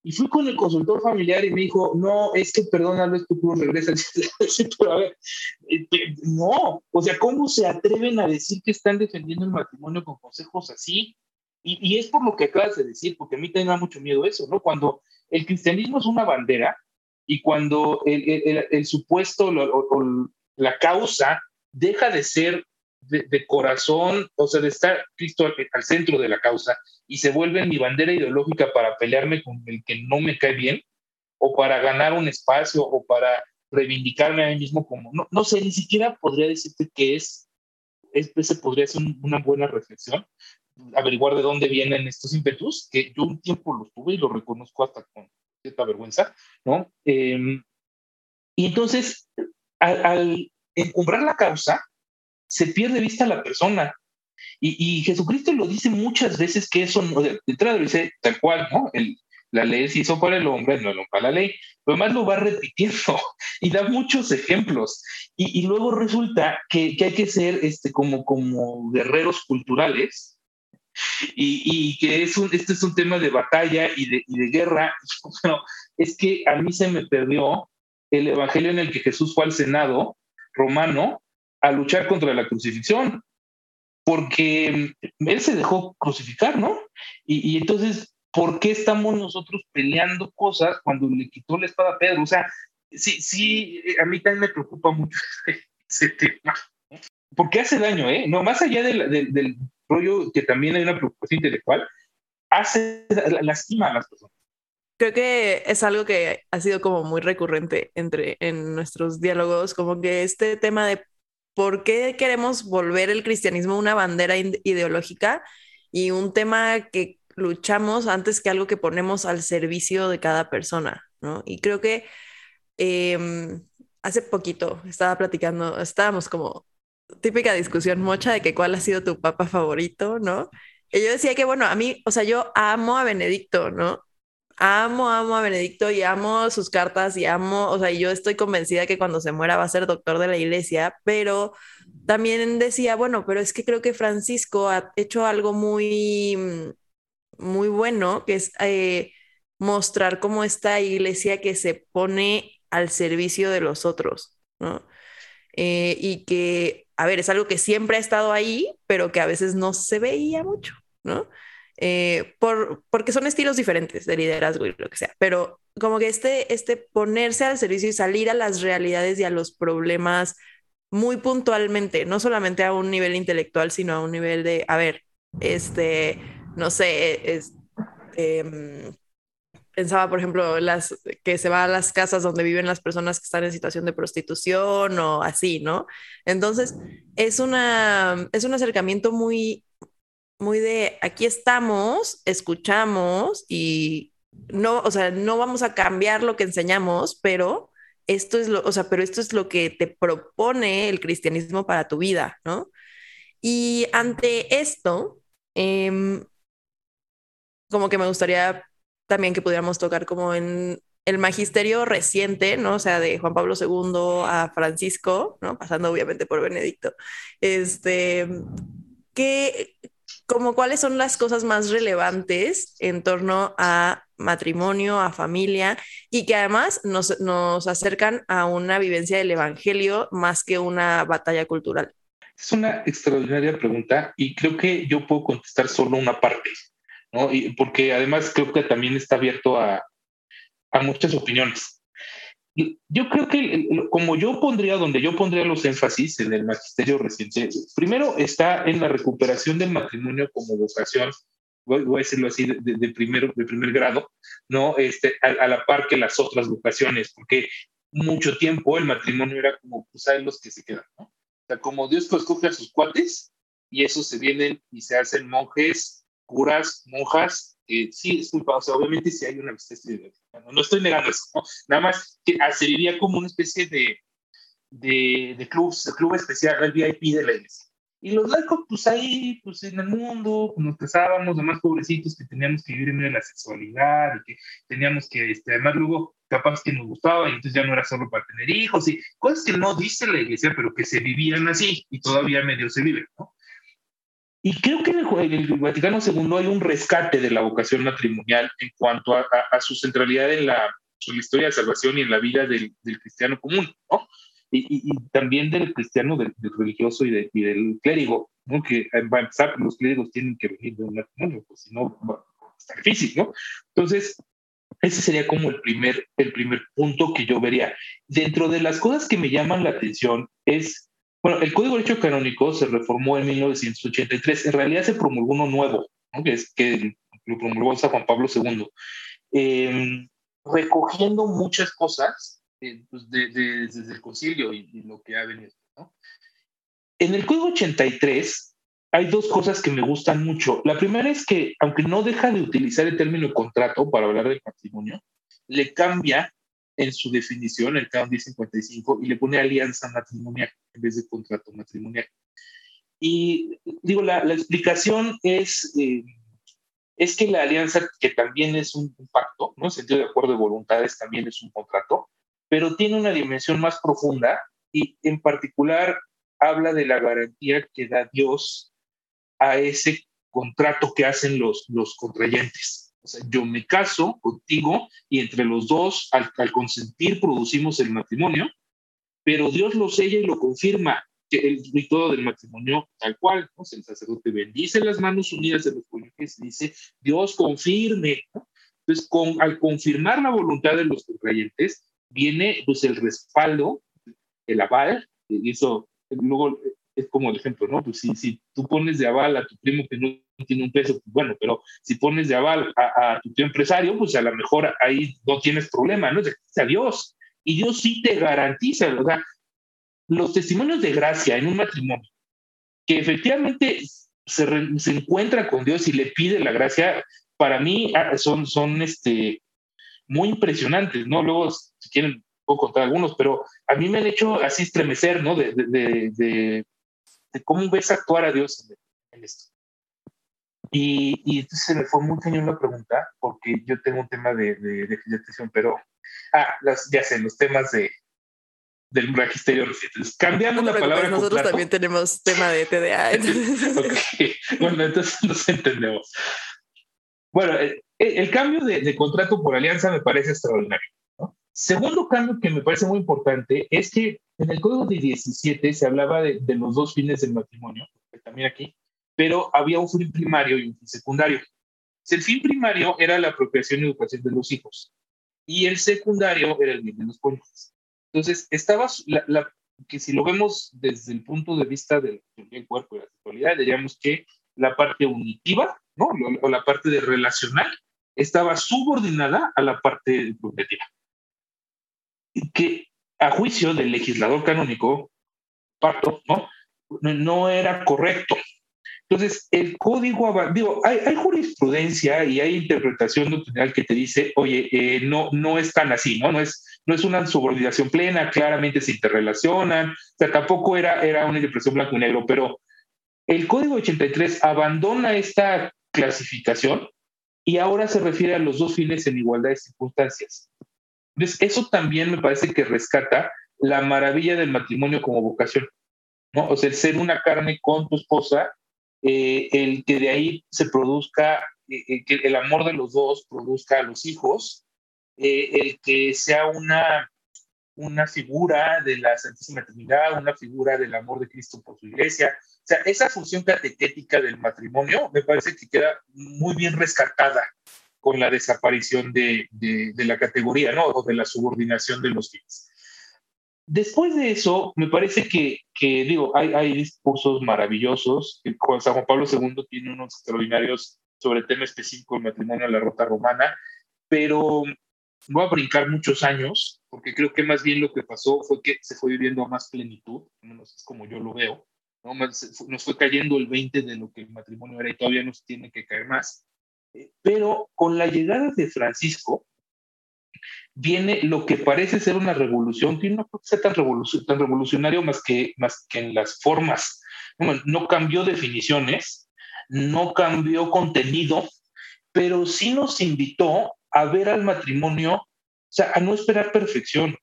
y fui con el consultor familiar y me dijo, no, es que perdónalo, es tu cruz, regresa. Pero a ver, eh, no, o sea, ¿cómo se atreven a decir que están defendiendo el matrimonio con consejos así? Y, y es por lo que acabas de decir, porque a mí da mucho miedo eso, ¿no? Cuando el cristianismo es una bandera y cuando el, el, el, supuesto o, la causa deja de ser de, corazón, o sea, de estar Cristo al, centro de la causa y se vuelve mi bandera ideológica para pelearme con el que no me cae bien, o para ganar un espacio, o para reivindicarme a mí mismo como, no, no sé, ni siquiera podría decirte que es, es ese podría ser una buena reflexión, averiguar de dónde vienen estos ímpetus, que yo un tiempo los tuve y los reconozco hasta con cierta vergüenza, ¿no? Em, y entonces, al, encumbrar la causa, se pierde vista la persona. Y, Jesucristo lo dice muchas veces que eso, de entrada dice tal cual, ¿no? El, la ley se hizo para el hombre, no para la ley. Pero además lo va repitiendo y da muchos ejemplos. Y, y luego resulta que, que, hay que ser este, como, como guerreros culturales y, y, que es un, este es un tema de batalla y de, y de guerra. Es que a mí se me perdió el evangelio en el que Jesús fue al Senado romano a luchar contra la crucifixión, porque él se dejó crucificar, ¿no? Y, entonces, ¿por qué estamos nosotros peleando cosas cuando le quitó la espada a Pedro? O sea, sí, sí, a mí también me preocupa mucho ese tema, porque hace daño, ¿eh? No, más allá del, del, rollo que también hay una preocupación intelectual, hace, lastima a las personas creo que es algo que ha sido como muy recurrente entre en nuestros diálogos, como que este tema de ¿por qué queremos volver el cristianismo una bandera ideológica y un tema que luchamos antes que algo que ponemos al servicio de cada persona? ¿no? Y creo que em, hace poquito estaba platicando, estábamos como típica discusión mocha de que cuál ha sido tu papa favorito, ¿no? Y yo decía que, bueno, a mí, o sea, yo amo a Benedicto, ¿no? amo, amo a Benedicto y amo sus cartas y amo, o sea, yo estoy convencida que cuando se muera va a ser doctor de la iglesia, pero también decía, bueno, pero es que creo que Francisco ha hecho algo muy, muy bueno, que es eh, mostrar cómo esta iglesia que se pone al servicio de los otros, ¿no? Eh, y que, a ver, es algo que siempre ha estado ahí, pero que a veces no se veía mucho, ¿no? Eh, por, porque son estilos diferentes de liderazgo y lo que sea, pero como que este, este ponerse al servicio y salir a las realidades y a los problemas muy puntualmente, no solamente a un nivel intelectual, sino a un nivel de, a ver, este, no sé, es, em, pensaba, por ejemplo, las, que se va a las casas donde viven las personas que están en situación de prostitución o así, ¿no? Entonces, es, una, es un acercamiento muy muy de aquí estamos, escuchamos y no, o sea, no vamos a cambiar lo que enseñamos, pero esto es lo, o sea, pero esto es lo que te propone el cristianismo para tu vida, ¿no? Y ante esto, em, como que me gustaría también que pudiéramos tocar como en el magisterio reciente, ¿no? O sea, de Juan Pablo II a Francisco, ¿no? Pasando obviamente por Benedicto. Este, ¿qué, como cuáles son las cosas más relevantes en torno a matrimonio, a familia, y que además nos, nos acercan a una vivencia del Evangelio más que una batalla cultural. Es una extraordinaria pregunta y creo que yo puedo contestar solo una parte, ¿no? Y porque además creo que también está abierto a, a muchas opiniones yo creo que como yo pondría, donde yo pondría los énfasis en el magisterio reciente, primero está en la recuperación del matrimonio como vocación, voy, a decirlo así, de, de, primero, de primer grado, ¿no? Este, a, la par que las otras vocaciones, porque mucho tiempo el matrimonio era como, pues, hay los que se quedan, ¿no? O sea, como Dios escoge a sus cuates y esos se vienen y se hacen monjes, curas, monjas, eh, sí, disculpa, o sea, obviamente sí hay una especie de, no, estoy negando eso, nada más que serviría como una especie de, de, de club, de club especial, el VIP de la iglesia. Y los laicos, pues ahí, pues en el mundo, pues, nos casábamos, además pobrecitos que teníamos que vivir en medio de la sexualidad y que teníamos que, este, además luego capaz que nos gustaba y entonces ya no era solo para tener hijos y cosas que no dice la iglesia, pero que se vivían así y todavía medio se viven, ¿no? Y creo que en el, Vaticano II hay un rescate de la vocación matrimonial en cuanto a, su centralidad en la, historia de salvación y en la vida del, del cristiano común, ¿no? y, también del cristiano, del, religioso y, del clérigo, ¿no? que va a empezar, los clérigos tienen que venir de un matrimonio, pues si no, va a estar difícil, ¿no? Entonces, ese sería como el primer, el primer punto que yo vería. Dentro de las cosas que me llaman la atención es, bueno, el Código de Derecho Canónico se reformó en 1983, en realidad se promulgó uno nuevo, ¿no? que es que lo promulgó San Juan Pablo II, em, recogiendo muchas cosas eh, pues, desde el concilio y, lo que ha venido. ¿no? En el Código 83 hay dos cosas que me gustan mucho. La primera es que, aunque no deja de utilizar el término contrato para hablar del matrimonio, le cambia en su definición, el CAM 1055, y le pone alianza matrimonial en vez de contrato matrimonial. Y digo, la, la explicación es, eh, es que la alianza, que también es un, pacto, ¿no? En sentido de acuerdo de voluntades, también es un contrato, pero tiene una dimensión más profunda y en particular habla de la garantía que da Dios a ese contrato que hacen los, los contrayentes. Yo me caso contigo y entre los dos, al, consentir, producimos el matrimonio, pero Dios lo sella y lo confirma, el rito del matrimonio tal cual, ¿no? el sacerdote bendice las manos unidas de los cónyuges y dice, Dios confirme. Entonces, con, al confirmar la voluntad de los contrayentes, viene pues el respaldo, el aval, y eso luego es como el ejemplo, ¿no? Pues si, si tú pones de aval a tu primo que no tiene un peso, pues bueno, pero si pones de aval a, tu tío empresario, pues a lo mejor ahí no tienes problema, ¿no? Es a Dios. Y Dios sí te garantiza, ¿verdad? Los testimonios de gracia en un matrimonio, que efectivamente se, se encuentra con Dios y le pide la gracia, para mí ah, son, son este, muy impresionantes, ¿no? Luego, si quieren, puedo contar algunos, pero a mí me han hecho así estremecer, ¿no? De, de, de, cómo ves actuar a Dios en, esto. Y, y, entonces se me fue muy cañón la pregunta, porque yo tengo un tema de, de, de pero, ah, las, ya sé, los temas de, del magisterio reciente. Cambiando la palabra. Nosotros también tenemos tema de TDA. Bueno, entonces nos entendemos. Bueno, eh, el, cambio de, contrato por alianza me parece extraordinario. Segundo cambio que me parece muy importante es que en el Código de 17 se hablaba de, los dos fines del matrimonio, también aquí, pero había un fin primario y un fin secundario. El fin primario era la apropiación y educación de los hijos y el secundario era el bien de los cónyuges. Entonces, estaba la, que si lo vemos desde el punto de vista del, del cuerpo y la sexualidad, diríamos que la parte unitiva, ¿no? O la parte de relacional, estaba subordinada a la parte propietaria. Que a juicio del legislador canónico, Parto, ¿no? No era correcto. Entonces, el código, digo, hay, jurisprudencia y hay interpretación doctrinal que te dice, oye, eh, no, no es tan así, ¿no? No es, no es una subordinación plena, claramente se interrelacionan, o sea, tampoco era, era una interpretación blanco y negro, pero el código 83 abandona esta clasificación y ahora se refiere a los dos fines en igualdad de circunstancias. Entonces, eso también me parece que rescata la maravilla del matrimonio como vocación, ¿no? O sea, ser una carne con tu esposa, eh, el que de ahí se produzca, eh, eh, que el amor de los dos produzca a los hijos, el que sea una, una figura de la Santísima Trinidad, una figura del amor de Cristo por su iglesia, o sea, esa función catequética del matrimonio me parece que queda muy bien rescatada con la desaparición de, de, la categoría, ¿no? O de la subordinación de los fines. Después de eso, me parece que, digo, hay, discursos maravillosos. Juan San Juan Pablo II tiene unos extraordinarios sobre el tema específico del matrimonio en la rota romana, pero voy a brincar muchos años, porque creo que más bien lo que pasó fue que se fue viviendo a más plenitud, menos es como yo lo veo. Nos fue cayendo el 20 de lo que el matrimonio era y todavía nos tiene que caer más. Eh, pero con la llegada de Francisco, viene lo que parece ser una revolución, que no puede ser tan, tan revolucionario más que, más que en las formas. no cambió definiciones, no cambió contenido, pero sí nos invitó a ver al matrimonio, o sea, a no esperar perfección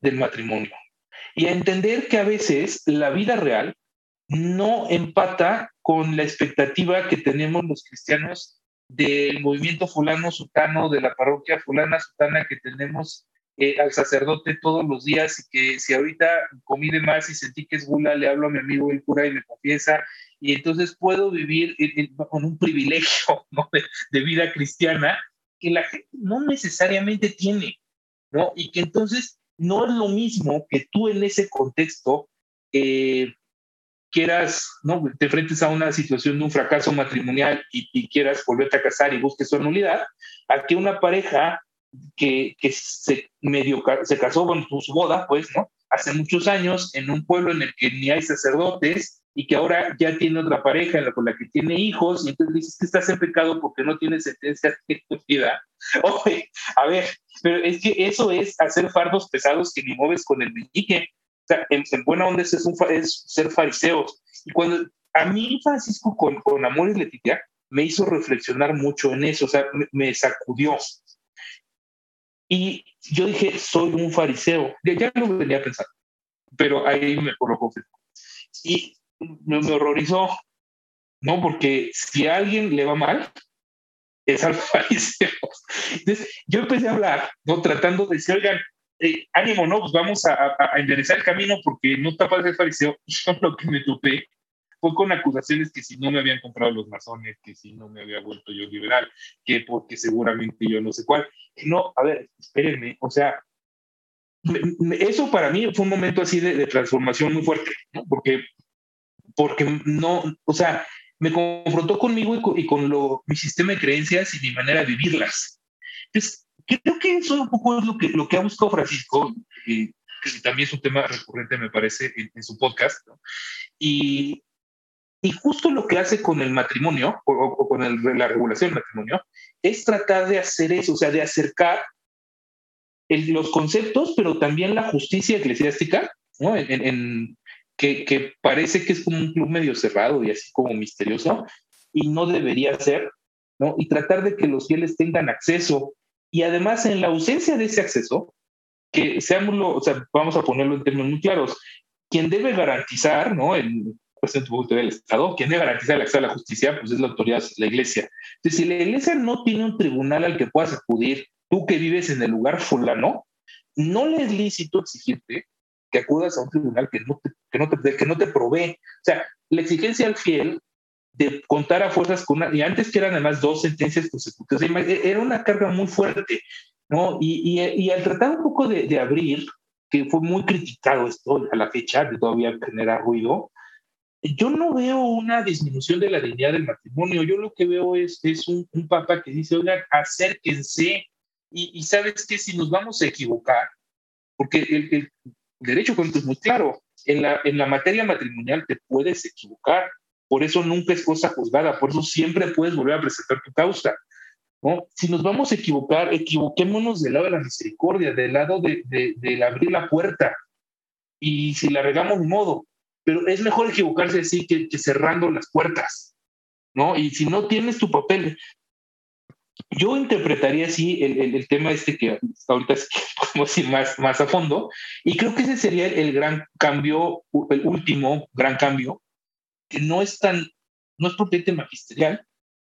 del matrimonio y a entender que a veces la vida real no empata con la expectativa que tenemos los cristianos del movimiento fulano sutano, de la parroquia fulana sutana que tenemos eh, al sacerdote todos los días y que si ahorita comí de más y sentí que es gula, le hablo a mi amigo el cura y me confiesa y entonces puedo vivir con un privilegio de, vida cristiana que la gente no necesariamente tiene, ¿no? Y que entonces no es lo mismo que tú en ese contexto eh, quieras, ¿no? Te enfrentes a una situación de un fracaso matrimonial y, quieras volverte a casar y busques su nulidad, a que una pareja que, que se medio se casó con su boda, pues, ¿no? Hace muchos años en un pueblo en el que ni hay sacerdotes y que ahora ya tiene otra pareja con la que tiene hijos y entonces dices que estás en pecado porque no tienes sentencia vida. Oye, a ver, pero es que eso es hacer fardos pesados que ni mueves con el meñique en, buena onda es, es ser fariseos. Y cuando a mí Francisco con, con Amor y Letitia me hizo reflexionar mucho en eso, o sea, me, sacudió. Y yo dije, soy un fariseo. Ya, ya lo venía pensar, pero ahí me colocó. Y me, me horrorizó, ¿no? Porque si a alguien le va mal, es al fariseo. Entonces, yo empecé a hablar, ¿no? Tratando de decir, oigan, eh, ánimo, ¿no? Pues vamos a, enderezar el camino porque no está para ser fariseo. Y lo que me topé fue con acusaciones que si no me habían comprado los masones, que si no me había vuelto yo liberal, que porque seguramente yo no sé cuál. No, a ver, espérenme, o sea, eso para mí fue un momento así de, transformación muy fuerte, ¿no? Porque, porque no, o sea, me confrontó conmigo y con, y con lo, mi sistema de creencias y mi manera de vivirlas. Entonces, Creo que eso un poco es lo que, lo que ha buscado Francisco, que también es un tema recurrente, me parece, en, su podcast. Y, y, justo lo que hace con el matrimonio o, con la regulación del matrimonio es tratar de hacer eso, o sea, de acercar los conceptos, pero también la justicia eclesiástica, ¿no? En, que, que, parece que es como un club medio cerrado y así como misterioso, y no debería ser, ¿no? Y tratar de que los fieles tengan acceso y además, en la ausencia de ese acceso, que seámoslo, o sea, vamos a ponerlo en términos muy claros, quien debe garantizar, ¿no? El presidente del Estado, quien debe garantizar el acceso a la justicia, pues es la autoridad, la iglesia. Entonces, si la iglesia no tiene un tribunal al que puedas acudir, tú que vives en el lugar fulano, no le es lícito exigirte que acudas a un tribunal que no te, que no te, que no te provee. O sea, la exigencia al fiel de contar a fuerzas con una, y antes que eran además dos sentencias consecutivas, era una carga muy fuerte, ¿no? Y, y, al tratar un poco de, de, abrir, que fue muy criticado esto a la fecha, que todavía genera ruido, yo no veo una disminución de la dignidad del matrimonio, yo lo que veo es, es un, un papa que dice, oigan, acérquense, y, y sabes que si nos vamos a equivocar, porque el, el derecho es muy claro, en la, en la materia matrimonial te puedes equivocar, por eso nunca es cosa juzgada, por eso siempre puedes volver a presentar tu causa. ¿no? Si nos vamos a equivocar, equivoquémonos del lado de la misericordia, del lado de, de, abrir la puerta. Y si la regamos, modo. Pero es mejor equivocarse así que, cerrando las puertas. ¿no? Y si no tienes tu papel, yo interpretaría así el, el, tema este que ahorita podemos ir más, más a fondo, y creo que ese sería el gran cambio, el último gran cambio que no es tan, no es propiamente magisterial,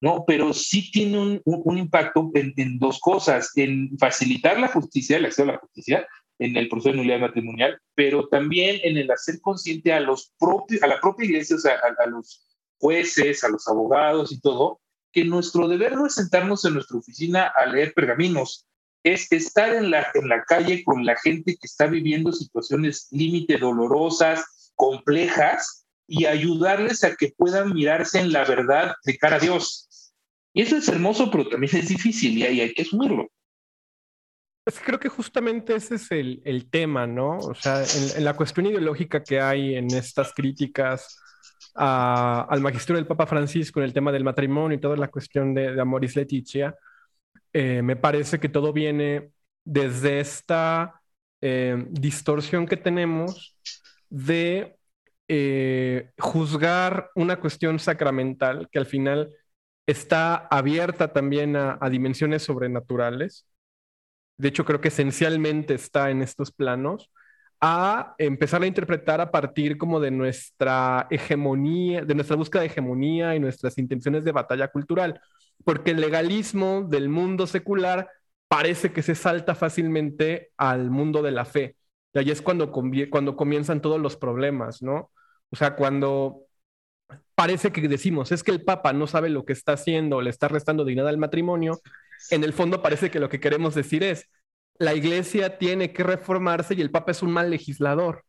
¿no? Pero sí tiene un, un, impacto en, dos cosas, en facilitar la justicia, el acceso a la justicia en el proceso de nulidad matrimonial, pero también en el hacer consciente a los propios, a la propia iglesia, o sea, a, a los jueces, a los abogados y todo, que nuestro deber no es sentarnos en nuestra oficina a leer pergaminos, es estar en la, en la calle con la gente que está viviendo situaciones límite dolorosas, complejas, y ayudarles a que puedan mirarse en la verdad de cara a Dios. Y eso es hermoso, pero también es difícil y hay, que asumirlo. Pues creo que justamente ese es el, el tema, ¿no? O sea, en, la cuestión ideológica que hay en estas críticas al magisterio del Papa Francisco en el tema del matrimonio y toda la cuestión de, de Amoris Leticia, eh, me parece que todo viene desde esta eh, distorsión que tenemos de eh, juzgar una cuestión sacramental que al final está abierta también a, dimensiones sobrenaturales. De hecho, creo que esencialmente está en estos planos, a empezar a interpretar a partir como de nuestra hegemonía, de nuestra búsqueda de hegemonía y nuestras intenciones de batalla cultural, porque el legalismo del mundo secular parece que se salta fácilmente al mundo de la fe. Y ahí es cuando, cuando comienzan todos los problemas, ¿no? O sea, cuando parece que decimos, es que el Papa no sabe lo que está haciendo, le está restando dignidad al matrimonio, en el fondo parece que lo que queremos decir es, la iglesia tiene que reformarse y el Papa es un mal legislador.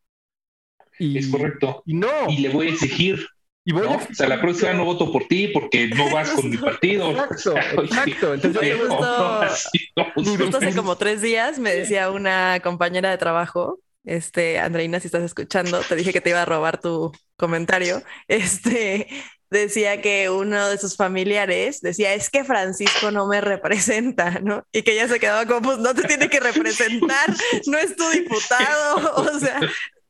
Y, es correcto. Y no. Y le voy a exigir. Y voy a O sea, la próxima no voto por ti porque no vas con mi partido. Exacto, exacto. Entonces, justo hace como tres días me decía una compañera de trabajo este, Andreina, si estás escuchando, te dije que te iba a robar tu comentario. Este decía que uno de sus familiares decía, es que Francisco no me representa, ¿no? Y que ella se quedaba como, pues no te tiene que representar, no es tu diputado, o sea,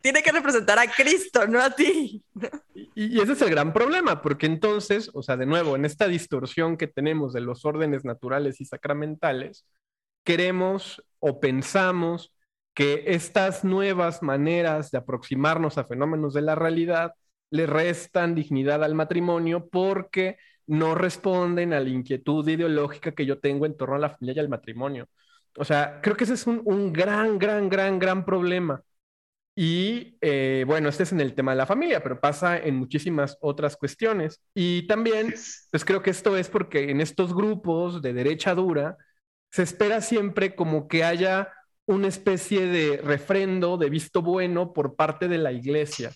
tiene que representar a Cristo, no a ti. Y, ese es el gran problema, porque entonces, o sea, de nuevo, en esta distorsión que tenemos de los órdenes naturales y sacramentales, queremos o pensamos que estas nuevas maneras de aproximarnos a fenómenos de la realidad le restan dignidad al matrimonio porque no responden a la inquietud ideológica que yo tengo en torno a la familia y al matrimonio. O sea, creo que ese es un, gran, gran, gran, gran problema. Y eh, bueno, este es en el tema de la familia, pero pasa en muchísimas otras cuestiones. Y también, pues creo que esto es porque en estos grupos de derecha dura se espera siempre como que haya una especie de refrendo, de visto bueno por parte de la iglesia.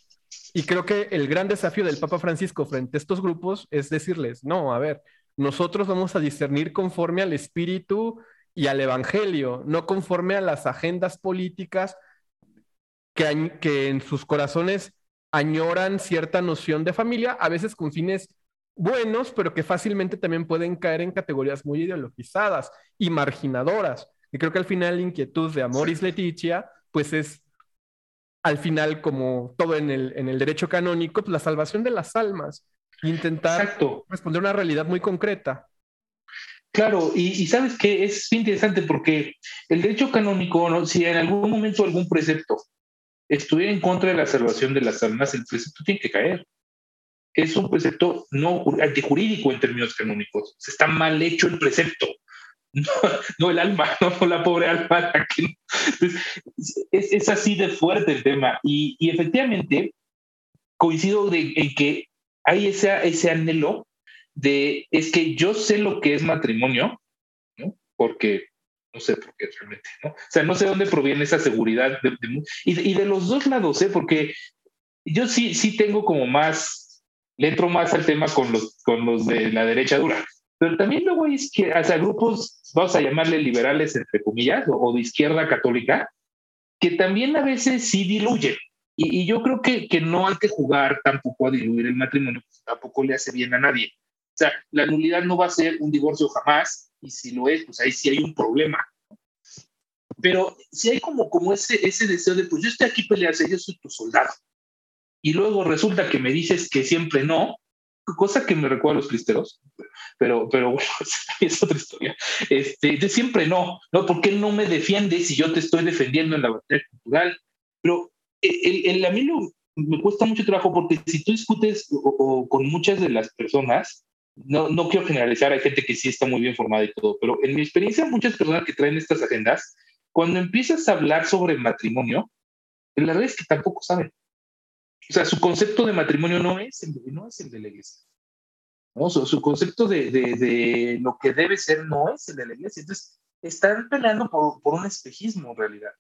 Y creo que el gran desafío del Papa Francisco frente a estos grupos es decirles, no, a ver, nosotros vamos a discernir conforme al espíritu y al evangelio, no conforme a las agendas políticas que, que en sus corazones añoran cierta noción de familia, a veces con fines buenos, pero que fácilmente también pueden caer en categorías muy ideologizadas y marginadoras. Y creo que al final la inquietud de Amoris Leticia, pues es al final, como todo en el, en el derecho canónico, pues la salvación de las almas. Intentar responder a una realidad muy concreta. Claro, y, sabes que es interesante porque el derecho canónico, si en algún momento algún precepto estuviera en contra de la salvación de las almas, el precepto tiene que caer. Es un precepto no antijurídico en términos canónicos. Está mal hecho el precepto no, el alma, no la pobre alma. Es, es, así de fuerte el tema. Y, y efectivamente, coincido de, en que hay ese, ese anhelo de, es que yo sé lo que es matrimonio, ¿no? Porque no sé por qué realmente, ¿no? O sea, no sé dónde proviene esa seguridad. De, y, y, de los dos lados, ¿eh? Porque yo sí, sí tengo como más, le entro más al tema con los, con los de la derecha dura. Pero también luego hay o sea, grupos, vamos a llamarle liberales, entre comillas, o, de izquierda católica, que también a veces sí diluyen. Y, yo creo que, que, no hay que jugar tampoco a diluir el matrimonio, tampoco le hace bien a nadie. O sea, la nulidad no va a ser un divorcio jamás, y si lo es, pues ahí sí hay un problema. Pero si hay como, como ese, ese deseo de, pues yo estoy aquí pelearse, yo soy tu soldado. Y luego resulta que me dices que siempre no, cosa que me recuerda a los cristeros, pero, pero bueno, es otra historia. Este, de siempre no, ¿no? Porque él no me defiende si yo te estoy defendiendo en la batalla cultural. Pero el, el, a mí me cuesta mucho trabajo porque si tú discutes o, con muchas de las personas, no, no quiero generalizar, hay gente que sí está muy bien formada y todo, pero en mi experiencia, muchas personas que traen estas agendas, cuando empiezas a hablar sobre matrimonio, la verdad es que tampoco saben. O sea, su concepto de matrimonio no es el de, no es el de la iglesia. ¿no? Su, concepto de, de, lo que debe ser no es el de la iglesia. Entonces, están peleando por, por un espejismo en realidad.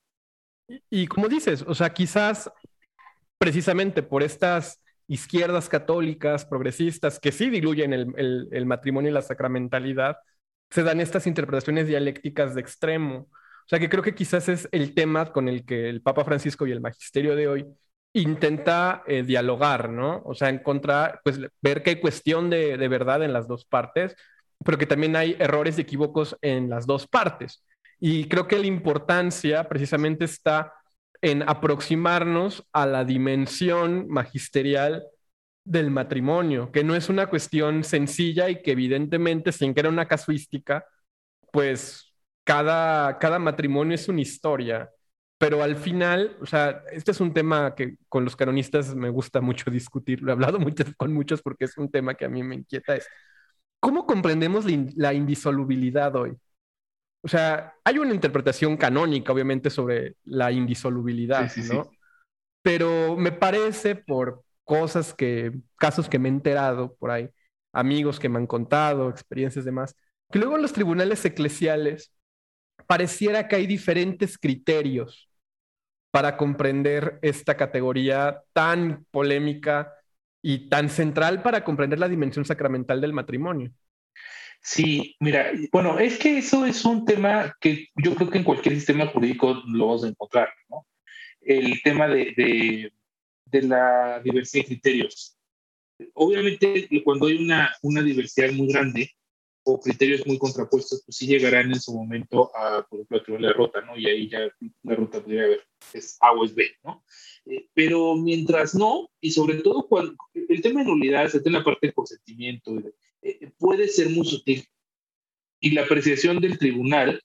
Y, como dices, o sea, quizás precisamente por estas izquierdas católicas, progresistas, que sí diluyen el, el, el, matrimonio y la sacramentalidad, se dan estas interpretaciones dialécticas de extremo. O sea, que creo que quizás es el tema con el que el Papa Francisco y el magisterio de hoy intenta eh, dialogar, ¿no? O sea, encontrar, pues ver que hay cuestión de, verdad en las dos partes, pero que también hay errores y equívocos en las dos partes. Y creo que la importancia precisamente está en aproximarnos a la dimensión magisterial del matrimonio, que no es una cuestión sencilla y que evidentemente, sin que era una casuística, pues cada, cada matrimonio es una historia. Pero al final, o sea, este es un tema que con los canonistas me gusta mucho discutir, lo he hablado mucho, con muchos porque es un tema que a mí me inquieta, es ¿cómo comprendemos la indisolubilidad hoy? O sea, hay una interpretación canónica, obviamente, sobre la indisolubilidad, ¿no? Pero me parece por cosas que, casos que me he enterado por ahí, amigos que me han contado, experiencias demás, que luego en los tribunales eclesiales pareciera que hay diferentes criterios para comprender esta categoría tan polémica y tan central para comprender la dimensión sacramental del matrimonio. Sí, mira, bueno, es que eso es un tema que yo creo que en cualquier sistema jurídico lo vas a encontrar, ¿no? El tema de, de, la diversidad de criterios. Obviamente, cuando hay una, una diversidad muy grande o criterios muy contrapuestos, pues sí llegarán en su momento a, por ejemplo, a la ruta, ¿no? Y ahí ya la ruta podría haber, es A o es B, ¿no? Eh, pero mientras no, y sobre todo cuando el tema de nulidad, se tiene la parte de consentimiento, eh, puede ser muy sutil. Y la apreciación del tribunal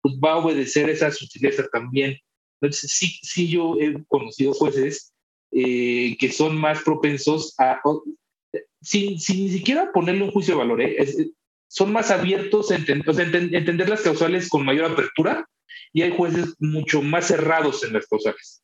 pues, va a obedecer esa sutileza también. Entonces, sí, sí yo he conocido jueces eh, que son más propensos a, sin, sin, ni siquiera ponerle un juicio de valor, ¿eh? Son más abiertos a entender las causales con mayor apertura y hay jueces mucho más cerrados en las causales.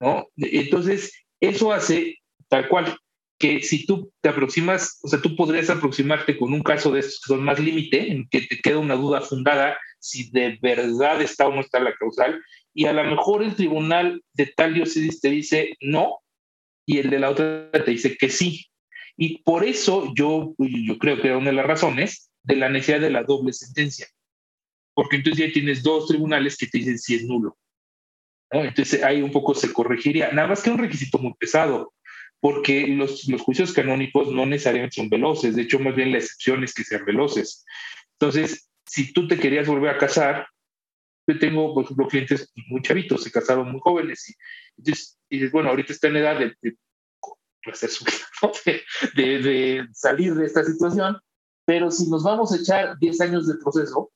¿no? Entonces, eso hace tal cual que si tú te aproximas, o sea, tú podrías aproximarte con un caso de estos que son más límite, en que te queda una duda fundada si de verdad está o no está la causal, y a lo mejor el tribunal de tal diócesis te dice no, y el de la otra te dice que sí. Y por eso yo, yo creo que era una de las razones de la necesidad de la doble sentencia, porque entonces ya tienes dos tribunales que te dicen si es nulo. Entonces ahí un poco se corregiría, nada más que un requisito muy pesado, porque los, los juicios canónicos no necesariamente son veloces, de hecho más bien la excepción es que sean veloces. Entonces, si tú te querías volver a casar, yo tengo, por ejemplo, clientes muy chavitos, se casaron muy jóvenes y entonces dices, bueno, ahorita está en edad de, de, de, de, salir de esta situación, pero si nos vamos a echar 10 años de proceso,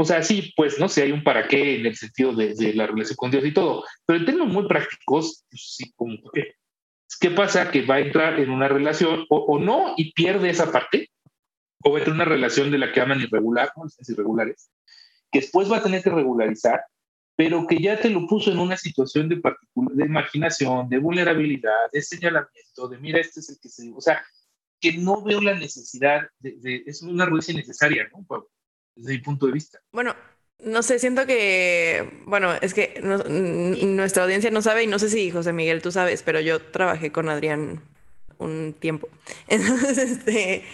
o sea, sí, pues, ¿no? Si hay un para qué en el sentido de, la relación con Dios y todo, pero en términos muy prácticos, pues sí, como que, ¿qué pasa? Que va a entrar en una relación o, no y pierde esa parte, o va a entrar en una relación de la que aman irregular, ¿no? irregulares, que después va a tener que regularizar, pero que ya te lo puso en una situación de, de imaginación, de vulnerabilidad, de señalamiento, de mira, este es el que se... O sea, que no veo la necesidad de, es una rueda innecesaria, ¿no? desde mi punto de vista. Bueno, no sé, siento que, bueno, es que nuestra audiencia no sabe y no sé si José Miguel tú sabes, pero yo trabajé con Adrián un tiempo. Entonces, este,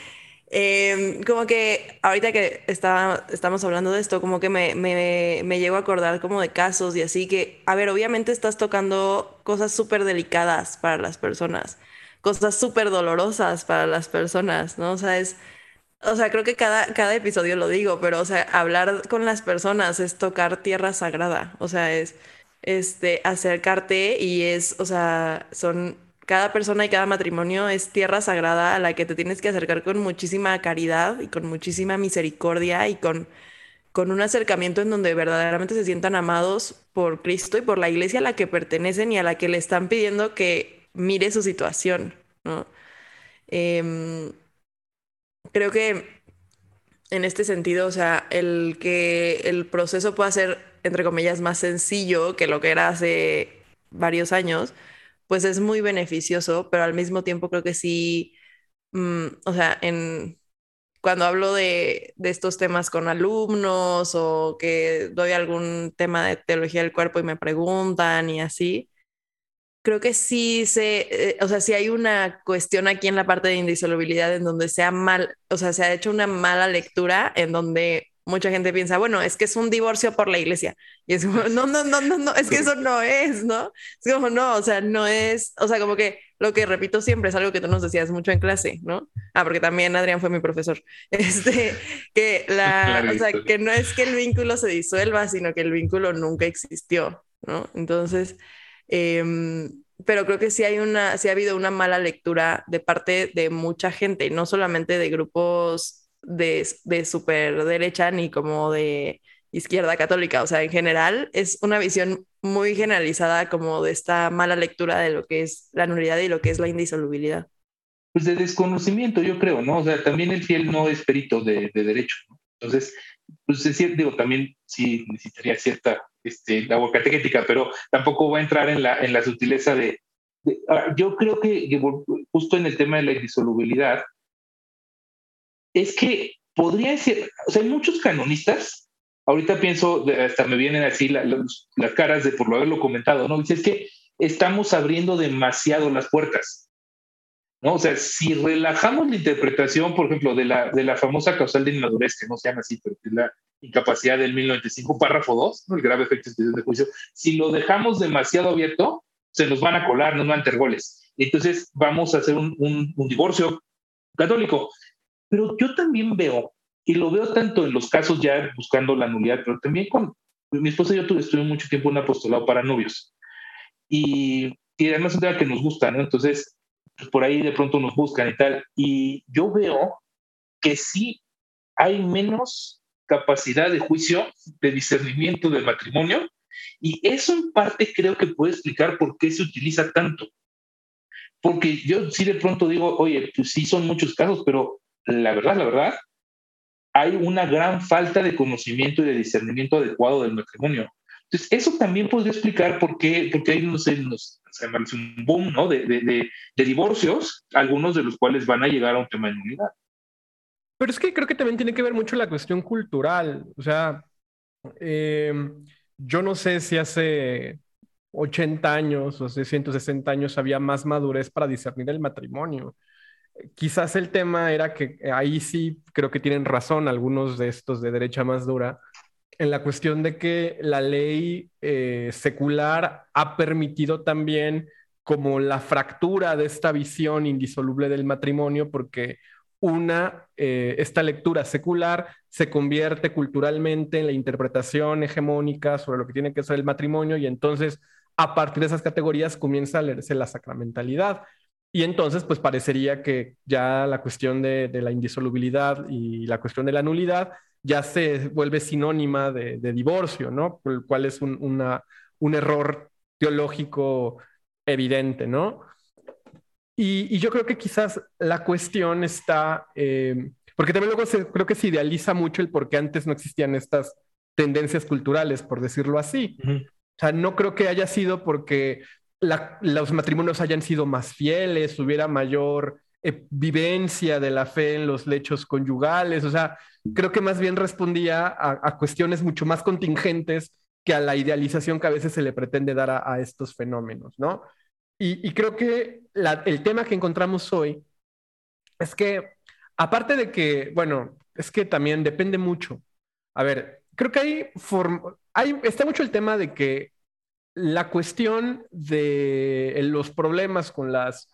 em, como que ahorita que está, estamos hablando de esto, como que me, me, me llego a acordar como de casos y así que, a ver, obviamente estás tocando cosas súper delicadas para las personas, cosas súper dolorosas para las personas, ¿no? O sea, es o sea, creo que cada, cada episodio lo digo, pero, o sea, hablar con las personas es tocar tierra sagrada. O sea, es este, acercarte y es, o sea, son cada persona y cada matrimonio es tierra sagrada a la que te tienes que acercar con muchísima caridad y con muchísima misericordia y con, con un acercamiento en donde verdaderamente se sientan amados por Cristo y por la iglesia a la que pertenecen y a la que le están pidiendo que mire su situación, ¿no? Em, creo que en este sentido, o sea, el que el proceso pueda ser, entre comillas, más sencillo que lo que era hace varios años, pues es muy beneficioso, pero al mismo tiempo creo que sí, mm, o sea, en, cuando hablo de, de, estos temas con alumnos o que doy algún tema de teología del cuerpo y me preguntan y así, creo que sí se, eh, o sea, sí hay una cuestión aquí en la parte de indisolubilidad en donde se ha mal, o sea, se ha hecho una mala lectura en donde mucha gente piensa, bueno, es que es un divorcio por la iglesia. Y es como, no, no, no, no, no, es que eso no es, ¿no? Es como, no, o sea, no es, o sea, como que lo que repito siempre es algo que tú nos decías mucho en clase, ¿no? Ah, porque también Adrián fue mi profesor. Este, que la, o sea, que no es que el vínculo se disuelva, sino que el vínculo nunca existió, ¿no? Entonces, eh, pero creo que sí hay una, sí ha habido una mala lectura de parte de mucha gente, no solamente de grupos de, de super derecha ni como de izquierda católica, o sea, en general es una visión muy generalizada como de esta mala lectura de lo que es la nulidad y lo que es la indisolubilidad. Pues de desconocimiento, yo creo, ¿no? O sea, también el fiel no es perito de, de derecho, ¿no? Entonces, pues digo, también sí necesitaría cierta este, la pero tampoco voy a entrar en la, en la sutileza de, yo creo que, justo en el tema de la indisolubilidad, es que podría ser, o sea, hay muchos canonistas, ahorita pienso, hasta me vienen así las caras de por lo haberlo comentado, ¿no? Dice, es que estamos abriendo demasiado las puertas. ¿No? O sea, si relajamos la interpretación, por ejemplo, de la, de la famosa causal de inmadurez, que no se llama así, pero que es la incapacidad del 1095, párrafo 2, el grave efecto de juicio, si lo dejamos demasiado abierto, se nos van a colar, nos van a meter goles. Entonces vamos a hacer un, un, divorcio católico. Pero yo también veo, y lo veo tanto en los casos ya buscando la nulidad, pero también con mi esposa y yo estuvimos mucho tiempo en un apostolado para novios. Y, y además es un tema que nos gusta, ¿no? Entonces, pues, por ahí de pronto nos buscan y tal. Y yo veo que sí hay menos capacidad de juicio, de discernimiento del matrimonio, y eso en parte creo que puede explicar por qué se utiliza tanto. Porque yo sí de pronto digo, oye, pues sí son muchos casos, pero la verdad, la verdad, hay una gran falta de conocimiento y de discernimiento adecuado del matrimonio. Entonces, eso también podría explicar por qué, porque hay no sé, un boom ¿no? de, de, de, divorcios, algunos de los cuales van a llegar a un tema de unidad. Pero es que creo que también tiene que ver mucho la cuestión cultural. O sea, eh, yo no sé si hace 80 años o hace 160 años había más madurez para discernir el matrimonio. Quizás el tema era que ahí sí creo que tienen razón algunos de estos de derecha más dura en la cuestión de que la ley eh, secular ha permitido también como la fractura de esta visión indisoluble del matrimonio porque una, eh, esta lectura secular se convierte culturalmente en la interpretación hegemónica sobre lo que tiene que ser el matrimonio y entonces a partir de esas categorías comienza a leerse la sacramentalidad. Y entonces, pues parecería que ya la cuestión de, la indisolubilidad y la cuestión de la nulidad ya se vuelve sinónima de, divorcio, ¿no? El cual es un, un error teológico evidente, ¿no? Y, yo creo que quizás la cuestión está, eh, porque también luego creo que se idealiza mucho el por qué antes no existían estas tendencias culturales, por decirlo así. O sea, no creo que haya sido porque los matrimonios hayan sido más fieles, hubiera mayor vivencia de la fe en los lechos conyugales. O sea, creo que más bien respondía a, cuestiones mucho más contingentes que a la idealización que a veces se le pretende dar a estos fenómenos, ¿no? Y, creo que el tema que encontramos hoy es que, aparte de que, bueno, es que también depende mucho. A ver, creo que hay, hay está mucho el tema de que la cuestión de los problemas con las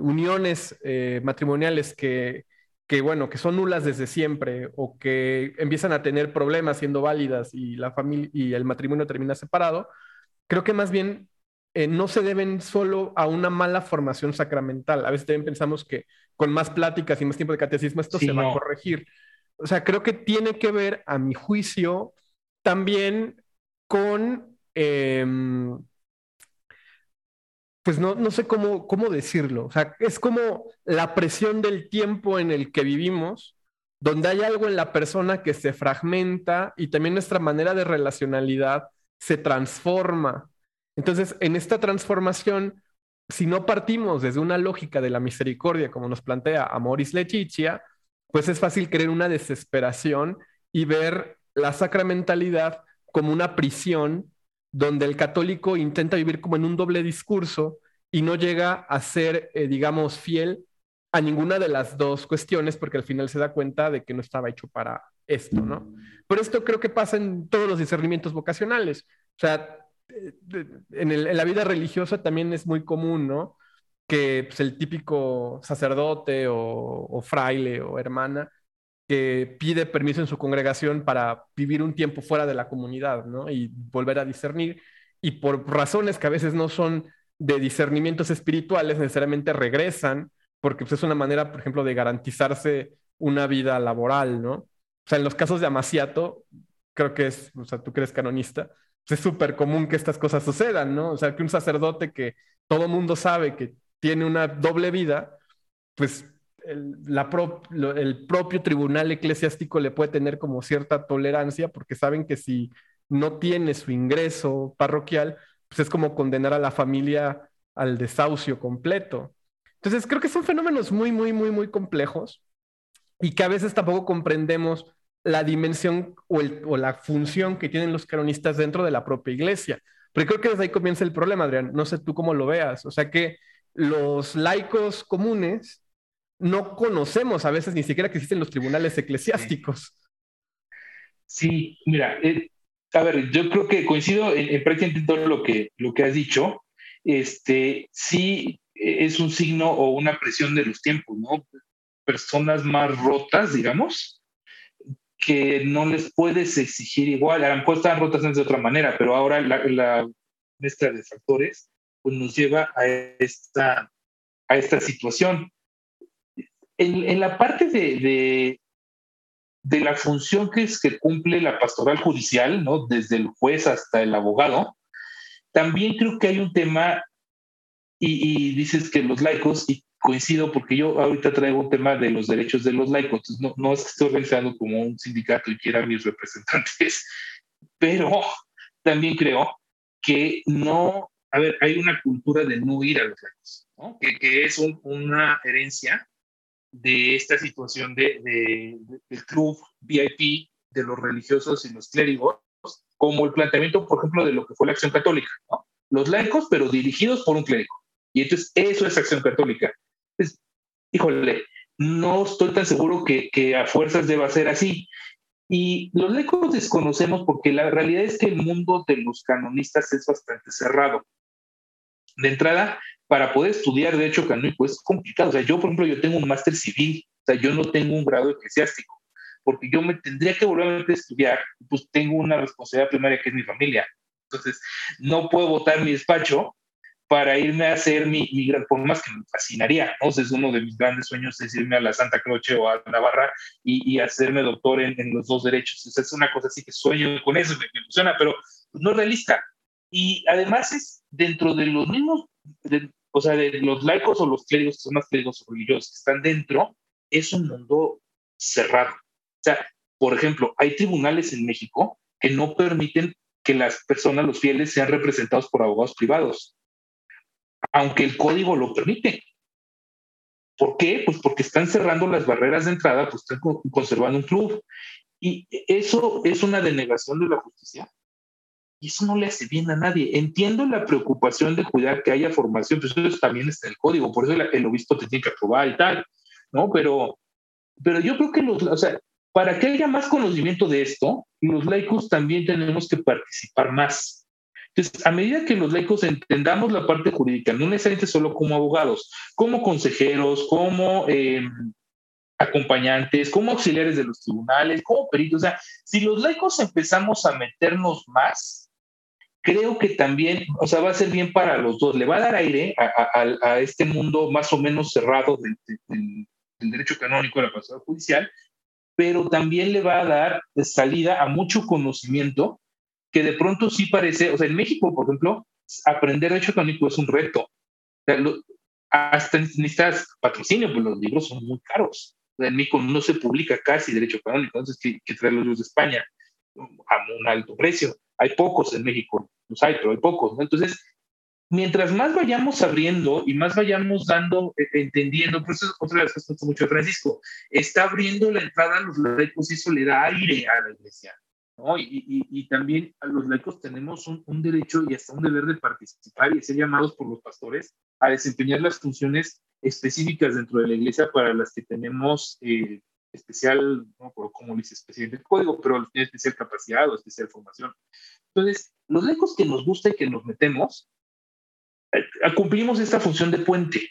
uniones eh, matrimoniales que, que, bueno, que son nulas desde siempre o que empiezan a tener problemas siendo válidas y la familia y el matrimonio termina separado, creo que más bien eh, no se deben solo a una mala formación sacramental. A veces también pensamos que con más pláticas y más tiempo de catecismo esto se va a corregir. O sea, creo que tiene que ver, a mi juicio, también con, em, pues no, no sé cómo, cómo decirlo. O sea, es como la presión del tiempo en el que vivimos, donde hay algo en la persona que se fragmenta y también nuestra manera de relacionalidad se transforma. Entonces, en esta transformación, si no partimos desde una lógica de la misericordia, como nos plantea Amoris Leticia, pues es fácil creer una desesperación y ver la sacramentalidad como una prisión donde el católico intenta vivir como en un doble discurso y no llega a ser, eh, digamos, fiel a ninguna de las dos cuestiones porque al final se da cuenta de que no estaba hecho para, esto, ¿no? Por esto creo que pasa en todos los discernimientos vocacionales. O sea, en, la vida religiosa también es muy común, ¿no? Que pues, el típico sacerdote o, fraile o hermana que pide permiso en su congregación para vivir un tiempo fuera de la comunidad, ¿no? Y volver a discernir. Y por razones que a veces no son de discernimientos espirituales, necesariamente regresan, porque pues, es una manera, por ejemplo, de garantizarse una vida laboral, ¿no? O sea, en los casos de Amaciato, creo que es, o sea, tú eres canonista, pues, es súper común que estas cosas sucedan, ¿no? O sea, que un sacerdote que todo mundo sabe que tiene una doble vida, pues el, propio tribunal eclesiástico le puede tener como cierta tolerancia porque saben que si no tiene su ingreso parroquial, pues es como condenar a la familia al desahucio completo. Entonces, creo que son fenómenos muy, muy, muy, muy complejos y que a veces tampoco comprendemos la dimensión o, la función que tienen los canonistas dentro de la propia iglesia. Pero creo que desde ahí comienza el problema, Adrián. No sé tú cómo lo veas. O sea que los laicos comunes no conocemos a veces ni siquiera que existen los tribunales eclesiásticos. Sí, mira, eh, a ver, yo creo que coincido en, prácticamente todo lo que, lo que has dicho. Este, sí es un signo o una presión de los tiempos, ¿no? Personas más rotas, digamos, que no les puedes exigir igual. A lo mejor estaban rotas de otra manera, pero ahora la, mezcla de factores pues nos lleva a esta, a esta situación. En, la parte de, de, la función que es que cumple la pastoral judicial, ¿no? desde el juez hasta el abogado, también creo que hay un tema, y, y dices que los laicos, y coincido porque yo ahorita traigo un tema de los derechos de los laicos. No, no es que estoy organizando como un sindicato y quiera mis representantes, pero también creo que no, a ver, hay una cultura de no ir a los laicos, ¿no? que, que, es una herencia de esta situación de, de, del club VIP de los religiosos y los clérigos, como el planteamiento, por ejemplo, de lo que fue la acción católica. Los laicos, pero dirigidos por un clérigo. Y entonces eso es acción católica pues, híjole, no estoy tan seguro que, que a fuerzas deba ser así. Y los laicos desconocemos porque la realidad es que el mundo de los canonistas es bastante cerrado. De entrada, para poder estudiar derecho canónico es complicado. O sea, yo, por ejemplo, yo tengo un máster civil, o sea, yo no tengo un grado eclesiástico, porque yo me tendría que volver a estudiar, pues tengo una responsabilidad primaria que es mi familia. Entonces, no puedo votar mi despacho para irme a hacer mi, mi por más que me fascinaría, ¿no? es uno de mis grandes sueños es irme a la Santa Croce o a Navarra y, y hacerme doctor en, en, los dos derechos. es una cosa así que sueño con eso, me, me emociona, pero no es realista. Y además es dentro de los mismos, o sea, los laicos o los clérigos, que son más clérigos o religiosos que están dentro, es un mundo cerrado. O sea, por ejemplo, hay tribunales en México que no permiten que las personas, los fieles, sean representados por abogados privados aunque el código lo permite. ¿Por qué? Pues porque están cerrando las barreras de entrada, pues están conservando un club. Y eso es una denegación de la justicia. Y eso no le hace bien a nadie. Entiendo la preocupación de cuidar que haya formación, pero eso también está en el código, por eso el, obispo te tiene que aprobar y tal, ¿no? Pero, pero yo creo que los, o sea, para que haya más conocimiento de esto, los laicos también tenemos que participar más. Entonces, a medida que los laicos entendamos la parte jurídica, no necesariamente solo como abogados, como consejeros, como em, acompañantes, como auxiliares de los tribunales, como peritos, o sea, si los laicos empezamos a meternos más, creo que también, o sea, va a ser bien para los dos, le va a dar aire a, este mundo más o menos cerrado del, derecho canónico de la pasada judicial, pero también le va a dar salida a mucho conocimiento que de pronto sí parece, o sea, en México, por ejemplo, aprender derecho canónico es un reto. hasta necesitas patrocinio, pues los libros son muy caros. en México no se publica casi derecho canónico, entonces que, que traer los libros de España a un alto precio. Hay pocos en México, los hay, pero hay pocos. ¿no? Entonces, mientras más vayamos abriendo y más vayamos dando, eh, entendiendo, por eso es otra de las cosas que mucho Francisco, está abriendo la entrada a los laicos y eso le da aire a la iglesia. Y, también a los laicos tenemos un, derecho y hasta un deber de participar y ser llamados por los pastores a desempeñar las funciones específicas dentro de la iglesia para las que tenemos eh, especial, no por cómo dice especial de código, pero tiene especial capacidad o especial formación. Entonces, los laicos que nos gusta y que nos metemos, eh, cumplimos esta función de puente.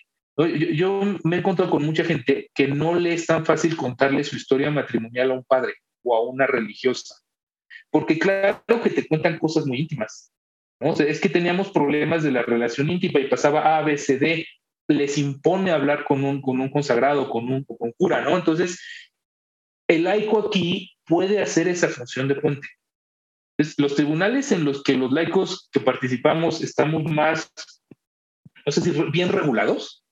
Yo, me he encontrado con mucha gente que no le es tan fácil contarle su historia matrimonial a un padre o a una religiosa, porque claro que te cuentan cosas muy íntimas. ¿no? es que teníamos problemas de la relación íntima y pasaba A, B, C, D, les impone hablar con un, con un consagrado, con un con cura, ¿no? Entonces, el laico aquí puede hacer esa función de puente. los tribunales en los que los laicos que participamos estamos más, no sé si bien regulados,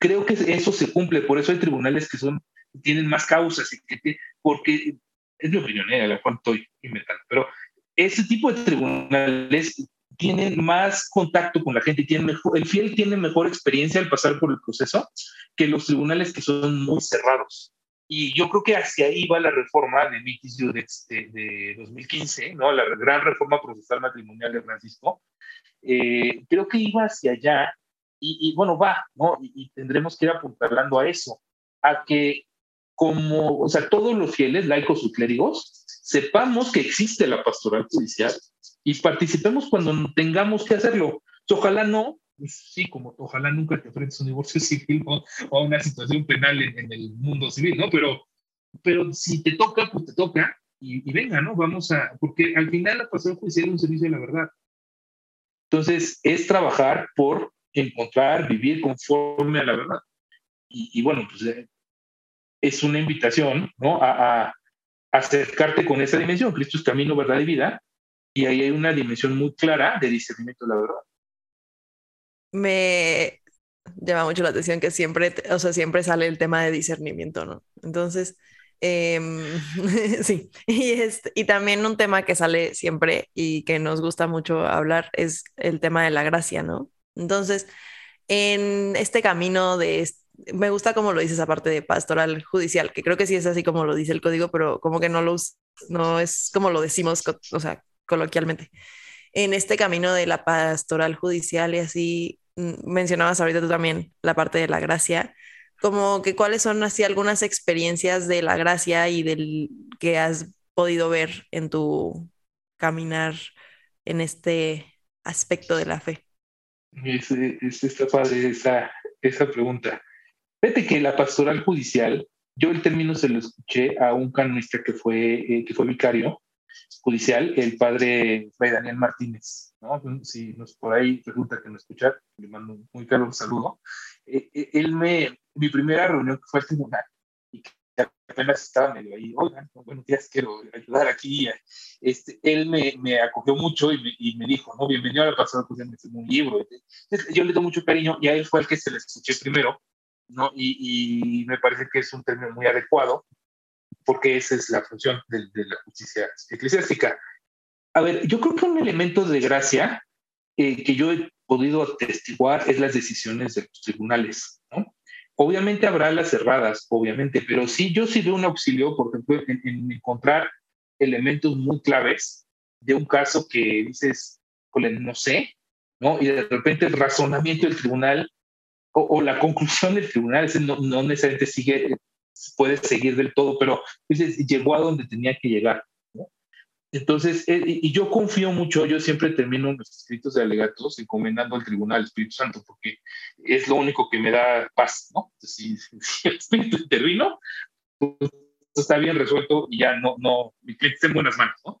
creo que eso se cumple, por eso hay tribunales que son tienen más causas, porque es mi opinión, ¿eh? a la cual estoy inventando, pero ese tipo de tribunales tienen más contacto con la gente, tienen mejor, el fiel tiene mejor experiencia al pasar por el proceso que los tribunales que son muy cerrados. Y yo creo que hacia ahí va la reforma de de, de, 2015, ¿no? la gran reforma procesal matrimonial de Francisco. Eh, creo que iba hacia allá y, bueno, va, ¿no? Y, tendremos que ir apuntalando a eso, a que como, o sea, todos los fieles, laicos o clérigos, sepamos que existe la pastoral judicial y participemos cuando tengamos que hacerlo. Ojalá no, pues sí, como ojalá nunca te enfrentes a un divorcio civil o, a una situación penal en, el mundo civil, ¿no? Pero, pero si te toca, pues te toca y, venga, ¿no? Vamos a, porque al final la pastoral judicial es un servicio de la verdad. Entonces, es trabajar por encontrar, vivir conforme a la verdad. Y, bueno, pues eh, es una invitación, ¿no? A, a, acercarte con esa dimensión. Cristo es camino, verdad y vida. Y ahí hay una dimensión muy clara de discernimiento de la verdad. Me llama mucho la atención que siempre, o sea, siempre sale el tema de discernimiento, ¿no? Entonces, em, sí, y, este, y también un tema que sale siempre y que nos gusta mucho hablar es el tema de la gracia, ¿no? Entonces, en este camino de, me gusta como lo dices aparte de pastoral judicial, que creo que sí es así como lo dice el código, pero como que no lo, no es como lo decimos, o sea, coloquialmente. En este camino de la pastoral judicial y así, mencionabas ahorita tú también la parte de la gracia, como que cuáles son así algunas experiencias de la gracia y del que has podido ver en tu caminar en este aspecto de la fe. Es, es, está padre esa, esa pregunta. Fíjate que la pastoral judicial, yo el término se lo escuché a un canonista que fue, eh, que fue vicario judicial, el padre Fray Daniel Martínez. ¿No? Si nos por ahí resulta que no escuchar, le mando un muy caro saludo. Eh, eh, él me, mi primera reunión fue al tribunal, y apenas estaba medio ahí, oigan, buenos días, quiero ayudar aquí. Este, él me, me acogió mucho y me, y me, dijo, no, bienvenido a la pasada, pues me un libro. yo le doy mucho cariño y a él fue el que se le escuché primero, ¿no? Y, y, me parece que es un término muy adecuado porque esa es la función de, de la justicia eclesiástica. A ver, yo creo que un elemento de gracia eh, que yo he podido atestiguar es las decisiones de los tribunales, ¿no? Obviamente habrá las cerradas, obviamente, pero sí, yo sí veo un auxilio, por ejemplo, en, encontrar elementos muy claves de un caso que dices, no sé, ¿no? Y de repente el razonamiento del tribunal o, la conclusión del tribunal no, no, necesariamente sigue, puede seguir del todo, pero dices, llegó a donde tenía que llegar. Entonces, eh, y yo confío mucho, yo siempre termino mis escritos de alegatos encomendando al Tribunal del Espíritu Santo, porque es lo único que me da paz, ¿no? Si, el Espíritu intervino, pues está bien resuelto y ya no, no, mi cliente está en buenas manos, ¿no?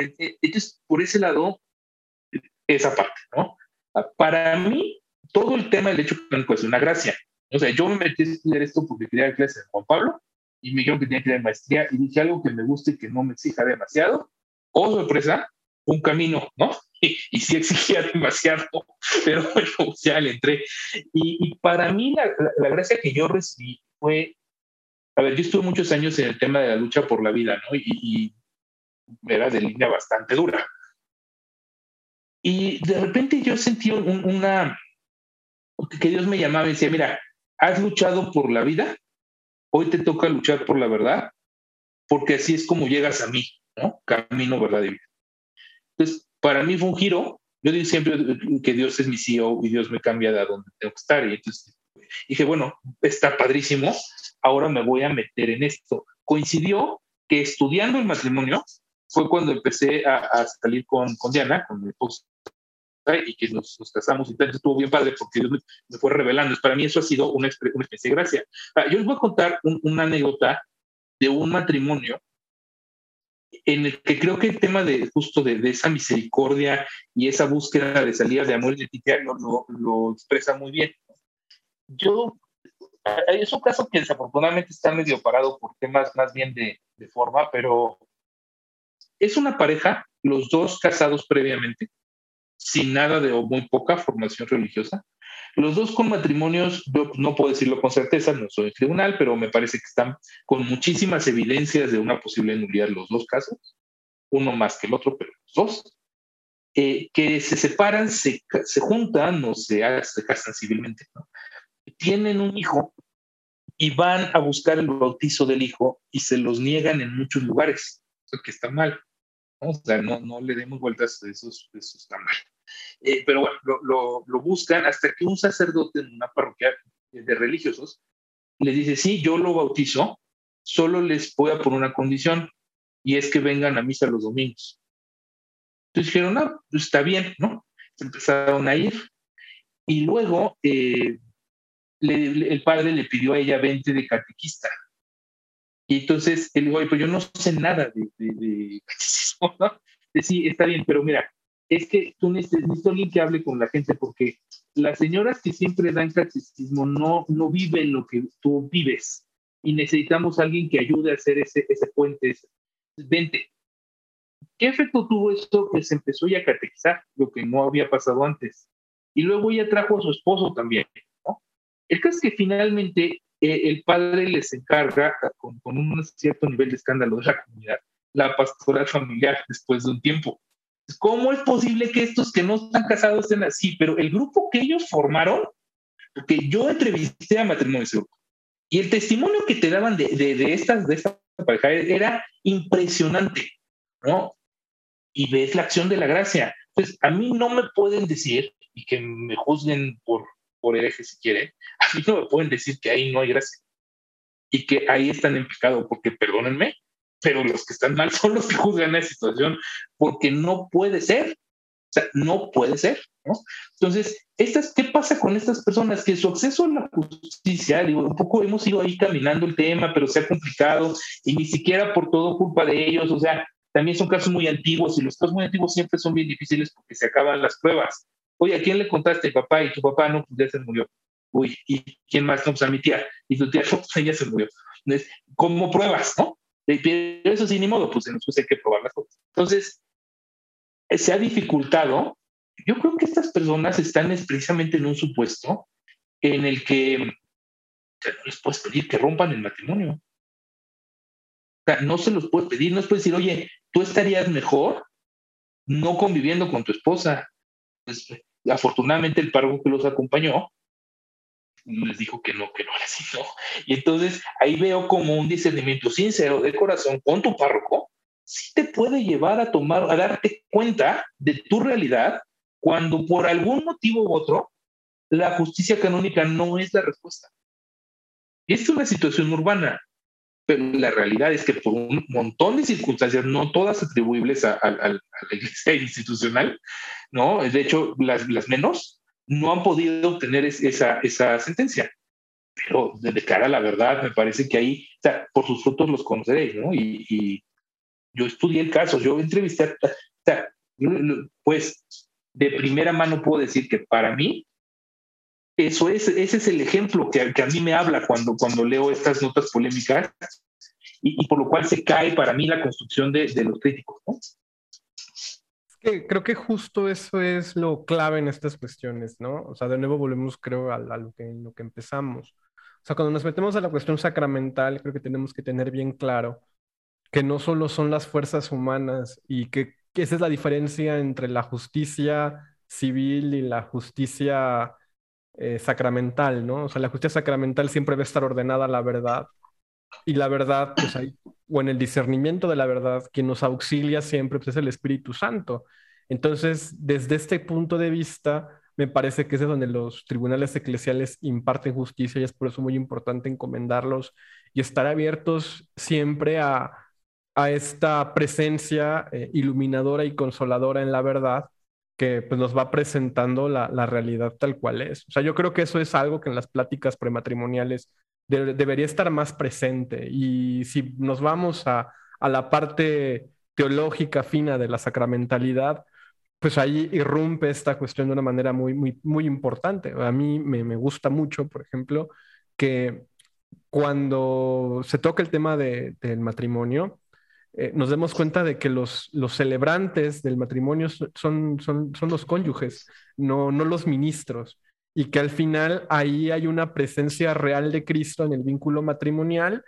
Eh, eh, entonces, por ese lado, esa parte, ¿no? Para mí, todo el tema del hecho canónico es una gracia. O sea, yo me metí a estudiar esto porque quería clase de Juan Pablo y me dijeron que tenía que a maestría y dije algo que me guste y que no me exija demasiado oh sorpresa, un camino, ¿no? Y, sí exigía demasiado, pero bueno, ya le entré. Y, para mí la, la, gracia que yo recibí fue, a ver, yo estuve muchos años en el tema de la lucha por la vida, ¿no? Y, era de línea bastante dura. Y de repente yo sentí una, que Dios me llamaba y decía, mira, has luchado por la vida, hoy te toca luchar por la verdad, porque así es como llegas a mí. Camino, verdad y vida. Entonces, para mí fue un giro. Yo digo siempre que Dios es mi CEO y Dios me cambia de a donde tengo que estar. Y entonces dije, bueno, está padrísimo, ahora me voy a meter en esto. Coincidió que estudiando el matrimonio fue cuando empecé a, salir con, con, Diana, con mi esposa, y que nos, casamos y tal. Estuvo bien padre porque Dios me, fue revelando. Para mí eso ha sido una, una especie de gracia. Ah, yo les voy a contar una anécdota de un matrimonio en el que creo que el tema de justo de, esa misericordia y esa búsqueda de salida de amor identitario lo, lo, expresa muy bien. Yo, es un caso que desafortunadamente está medio parado por temas más bien de, de forma, pero es una pareja, los dos casados previamente, sin nada de o muy poca formación religiosa, los dos con matrimonios, yo no puedo decirlo con certeza, no soy tribunal, pero me parece que están con muchísimas evidencias de una posible nulidad los dos casos, uno más que el otro, pero los dos, eh, que se separan, se, se juntan o se, casan civilmente, tienen un hijo y van a buscar el bautizo del hijo y se los niegan en muchos lugares, eso que está mal. O sea, no, no le demos vueltas, eso, eso está mal. Eh, pero bueno, lo, lo, buscan hasta que un sacerdote en una parroquia de religiosos les dice, sí, yo lo bautizo, solo les voy a poner una condición y es que vengan a misa los domingos. Entonces dijeron, no, pues está bien, ¿no? empezaron a ir y luego eh, el padre le pidió a ella 20 de catequista. Y entonces él dijo, pues yo no sé nada de, de, catecismo, ¿no? sí, está bien, pero mira, es que tú necesitas alguien que hable con la gente porque las señoras que siempre dan catecismo no, no viven lo que tú vives y necesitamos alguien que ayude a hacer ese, ese puente. Vente. ¿Qué efecto tuvo esto que se empezó ya a catequizar, lo que no había pasado antes? Y luego ella trajo a su esposo también. ¿no? El caso es que finalmente eh, el padre les encarga, con, con un cierto nivel de escándalo de la comunidad, la pastoral familiar después de un tiempo. ¿Cómo es posible que estos que no están casados estén así? Pero el grupo que ellos formaron, porque yo entrevisté a Matrimonio Seguro, y el testimonio que te daban de, de, estas, de esta pareja era impresionante, ¿no? Y ves la acción de la gracia. Pues a mí no me pueden decir, y que me juzguen por, por hereje si quieren, a mí no me pueden decir que ahí no hay gracia y que ahí están en pecado, porque perdónenme, pero los que están mal son los que juzgan esa situación, porque no puede ser. O sea, no puede ser, ¿no? Entonces, estas, ¿qué pasa con estas personas? Que su acceso a la justicia, digo, un poco hemos ido ahí caminando el tema, pero se ha complicado y ni siquiera por todo culpa de ellos, o sea, también son casos muy antiguos y los casos muy antiguos siempre son bien difíciles porque se acaban las pruebas. Oye, ¿a quién le contaste, papá? Y tu papá, no, pues ya se murió. Uy, ¿y quién más? No, pues a mi tía. Y tu tía, no, pues se murió. Entonces, como pruebas, ¿no? Pero eso sí, ni modo, pues entonces hay que probar las cosas. Entonces, se ha dificultado. Yo creo que estas personas están precisamente en un supuesto en el que no les puedes pedir que rompan el matrimonio. O sea, no se los puedes pedir, no les puedes decir, oye, tú estarías mejor no conviviendo con tu esposa. Pues, afortunadamente el párroco que los acompañó les dijo que no, que no así, ¿no? Y entonces ahí veo como un discernimiento sincero de corazón con tu párroco, sí te puede llevar a tomar, a darte cuenta de tu realidad cuando por algún motivo u otro la justicia canónica no es la respuesta. Es una situación urbana, pero la realidad es que por un montón de circunstancias, no todas atribuibles a, la iglesia institucional, ¿no? De hecho, las, las menos, no han podido obtener esa, esa sentencia. Pero de cara a la verdad, me parece que ahí, o sea, por sus frutos los conoceréis, ¿no? Y, yo estudié el caso, yo entrevisté, o sea, pues de primera mano puedo decir que para mí, eso es, ese es el ejemplo que, que a mí me habla cuando, cuando leo estas notas polémicas y, y, por lo cual se cae para mí la construcción de, de los críticos, ¿no? Creo que justo eso es lo clave en estas cuestiones, ¿no? O sea, de nuevo volvemos, creo, a, lo, que, lo que empezamos. O sea, cuando nos metemos a la cuestión sacramental, creo que tenemos que tener bien claro que no solo son las fuerzas humanas y que, esa es la diferencia entre la justicia civil y la justicia eh, sacramental, ¿no? O sea, la justicia sacramental siempre va a estar ordenada a la verdad y la verdad, pues hay, o en el discernimiento de la verdad, quien nos auxilia siempre pues, es el Espíritu Santo. Entonces, desde este punto de vista, me parece que es donde los tribunales eclesiales imparten justicia y es por eso muy importante encomendarlos y estar abiertos siempre a, esta presencia eh, iluminadora y consoladora en la verdad que pues, nos va presentando la, realidad tal cual es. O sea, yo creo que eso es algo que en las pláticas prematrimoniales debería estar más presente. Y si nos vamos a, a la parte teológica fina de la sacramentalidad, pues ahí irrumpe esta cuestión de una manera muy, muy, muy importante. A mí me, me gusta mucho, por ejemplo, que cuando se toca el tema de, del matrimonio, eh, nos demos cuenta de que los, los celebrantes del matrimonio son, son, son los cónyuges, no, no los ministros, y que al final ahí hay una presencia real de Cristo en el vínculo matrimonial,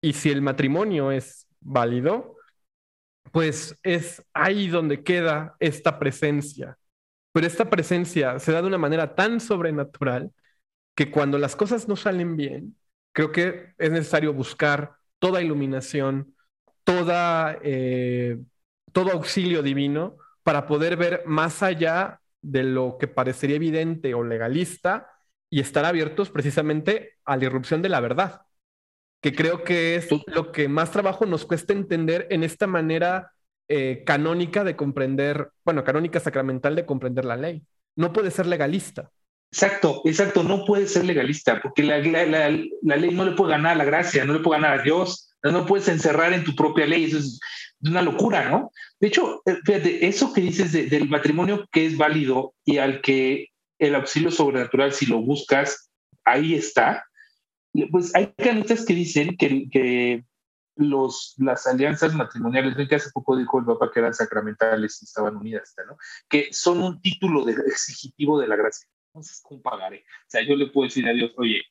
y si el matrimonio es válido, pues es ahí donde queda esta presencia. Pero esta presencia se da de una manera tan sobrenatural que cuando las cosas no salen bien, creo que es necesario buscar toda iluminación, toda, eh, todo auxilio divino para poder ver más allá de lo que parecería evidente o legalista y estar abiertos precisamente a la irrupción de la verdad que creo que es lo que más trabajo nos cuesta entender en esta manera eh, canónica de comprender, bueno, canónica sacramental de comprender la ley. No puede ser legalista. Exacto, exacto, no puede ser legalista, porque la, ley no le puede ganar a la gracia, no le puede ganar a Dios, no puedes encerrar en tu propia ley, eso es una locura, ¿no? De hecho, eh, fíjate, eso que dices del matrimonio que es válido y al que el auxilio sobrenatural, si lo buscas, ahí está, pues hay canistas que dicen que, que los, las alianzas matrimoniales, ven que hace poco dijo el Papa que eran sacramentales y estaban unidas, ¿no? que son un título de, exigitivo de la gracia. Entonces, ¿cómo pagaré? O sea, yo le puedo decir a Dios, oye,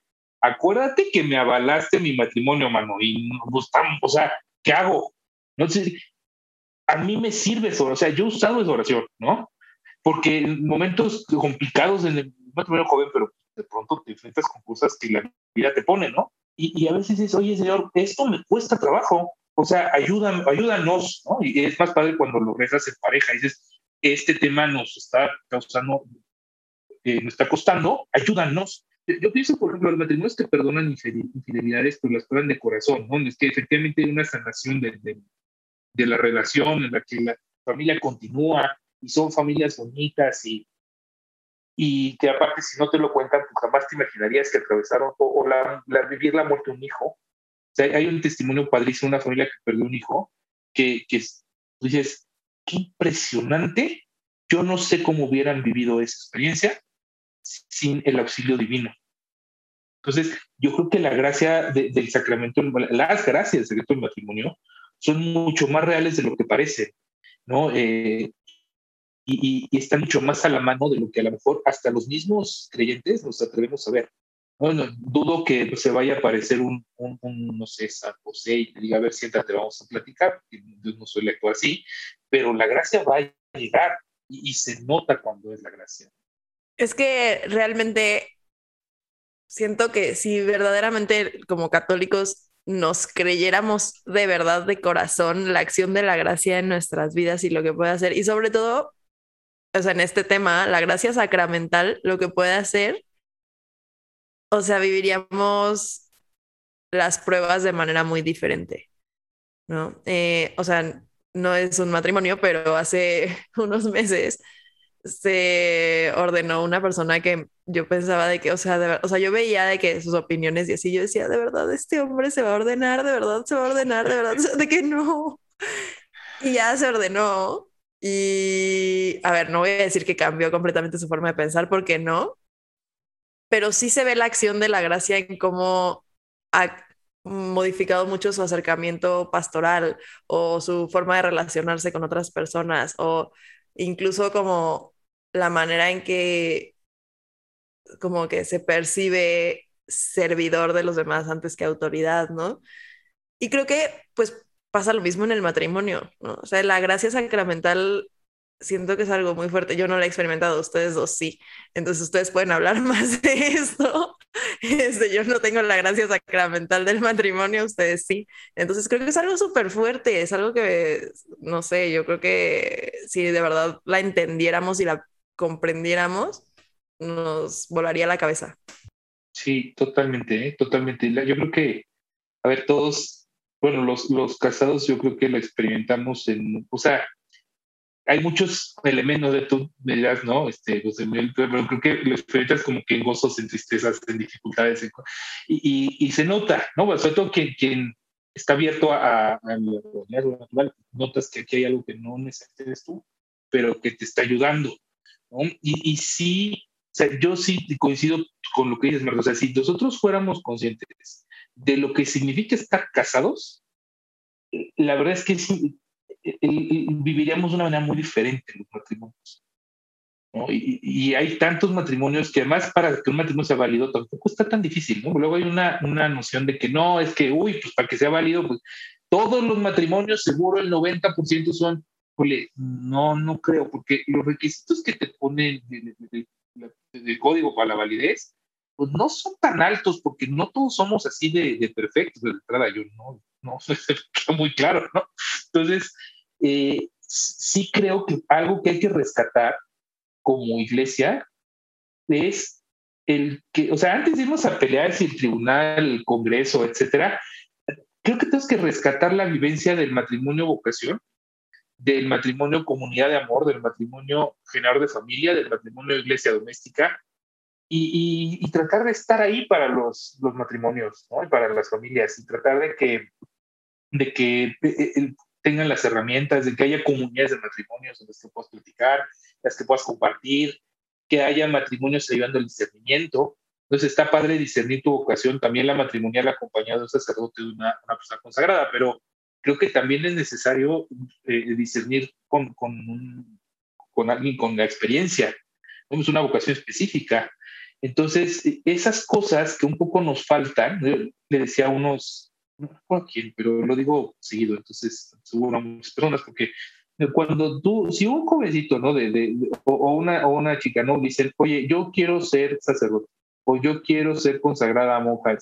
acuérdate que me avalaste mi matrimonio, mano, y pues, o sea, ¿qué hago? Sé, a mí me sirve eso, o sea, yo he usado esa oración, ¿no? Porque en momentos complicados en el matrimonio joven, pero de pronto te enfrentas con cosas que la vida te pone, ¿no? Y, a veces dices, oye, Señor, esto me cuesta trabajo, o sea, ayuda, ayúdanos, ¿no? Y es más padre cuando lo rezas en pareja y dices, este tema nos está causando, eh, nos está costando, ayúdanos. Yo pienso, por ejemplo, los matrimonios que perdonan infidelidades, pues las perdonan de corazón, ¿no? Es que efectivamente hay una sanación de, de, de la relación en la que la familia continúa y son familias bonitas y, y que aparte si no te lo cuentan, pues jamás te imaginarías que atravesaron o, la, vivir la muerte de un hijo. O sea, hay un testimonio padrísimo, una familia que perdió un hijo, que, que dices, qué impresionante, yo no sé cómo hubieran vivido esa experiencia sin el auxilio divino. Entonces, yo creo que la gracia del sacramento, las gracias del secreto del matrimonio son mucho más reales de lo que parece, ¿no? Eh, y, está mucho más a la mano de lo que a lo mejor hasta los mismos creyentes nos atrevemos a ver. Bueno, dudo que se vaya a aparecer un, un, no sé, San José y te diga, a ver, siéntate, vamos a platicar, yo no soy lector así, pero la gracia va a llegar y, y se nota cuando es la gracia. Es que realmente siento que si verdaderamente como católicos nos creyéramos de verdad de corazón la acción de la gracia en nuestras vidas y lo que puede hacer, y sobre todo o sea, en este tema, la gracia sacramental, lo que puede hacer, o sea, viviríamos las pruebas de manera muy diferente, ¿no? Eh, o sea, no es un matrimonio, pero hace unos meses se ordenó una persona que yo pensaba de que, o sea, de, o sea, yo veía de que sus opiniones y así, yo decía, de verdad, este hombre se va a ordenar, de verdad se va a ordenar, de verdad, de que no. Y ya se ordenó y, a ver, no voy a decir que cambió completamente su forma de pensar, porque no, pero sí se ve la acción de la gracia en cómo ha modificado mucho su acercamiento pastoral o su forma de relacionarse con otras personas o incluso como la manera en que como que se percibe servidor de los demás antes que autoridad, ¿no? Y creo que pues pasa lo mismo en el matrimonio, ¿no? O sea, la gracia sacramental siento que es algo muy fuerte. Yo no la he experimentado, ustedes dos sí. Entonces ustedes pueden hablar más de esto. Este, yo no tengo la gracia sacramental del matrimonio, ustedes sí. Entonces creo que es algo súper fuerte, es algo que, no sé, yo creo que si de verdad la entendiéramos y la comprendiéramos, nos volaría la cabeza. Sí, totalmente, ¿eh? totalmente. Yo creo que, a ver, todos, bueno, los, los casados yo creo que lo experimentamos en, o sea, hay muchos elementos de tú me ¿no? Este, pero creo que lo experimentas como que en gozos, en tristezas, en dificultades, y, y, se nota, ¿no? Sobre todo quien, quien está abierto a, a, lo natural, notas que aquí hay algo que no necesitas tú, pero que te está ayudando, ¿no? Y, sí, o sea, yo sí coincido con lo que dices, Marta, o sea, si nosotros fuéramos conscientes de lo que significa estar casados, la verdad es que sí, viviríamos de una manera muy diferente los matrimonios. ¿no? Y, y, hay tantos matrimonios que además para que un matrimonio sea válido tampoco está tan difícil, ¿no? Luego hay una, una noción de que no, es que, uy, pues para que sea válido, pues todos los matrimonios seguro el 90% son, no, no creo, porque los requisitos que te ponen del código para la validez, pues no son tan altos, porque no todos somos así de, de perfectos de entrada, yo no, no, está muy claro, ¿no? Entonces, eh, sí creo que algo que hay que rescatar como iglesia es el que, o sea, antes de irnos a pelear si el tribunal, el congreso, etcétera, creo que tenemos que rescatar la vivencia del matrimonio vocación, del matrimonio comunidad de amor, del matrimonio generador de familia, del matrimonio iglesia doméstica, y, y, tratar de estar ahí para los, los matrimonios, ¿no? para las familias, y tratar de que, de que eh, el, tengan las herramientas, de que haya comunidades de matrimonios en las que puedas platicar, las que puedas compartir, que haya matrimonios ayudando al discernimiento. Entonces está padre discernir tu vocación, también la matrimonial acompañada de un sacerdote de una, una persona consagrada, pero creo que también es necesario eh, discernir con, con, con, alguien con la experiencia. Es una vocación específica. Entonces, esas cosas que un poco nos faltan, le decía a unos no recuerdo quién, pero lo digo seguido, entonces seguro a muchas personas, porque cuando tú, si un jovencito, ¿no? O, una, o una chica, ¿no? Dicen, oye, yo quiero ser sacerdote, o yo quiero ser consagrada a monja,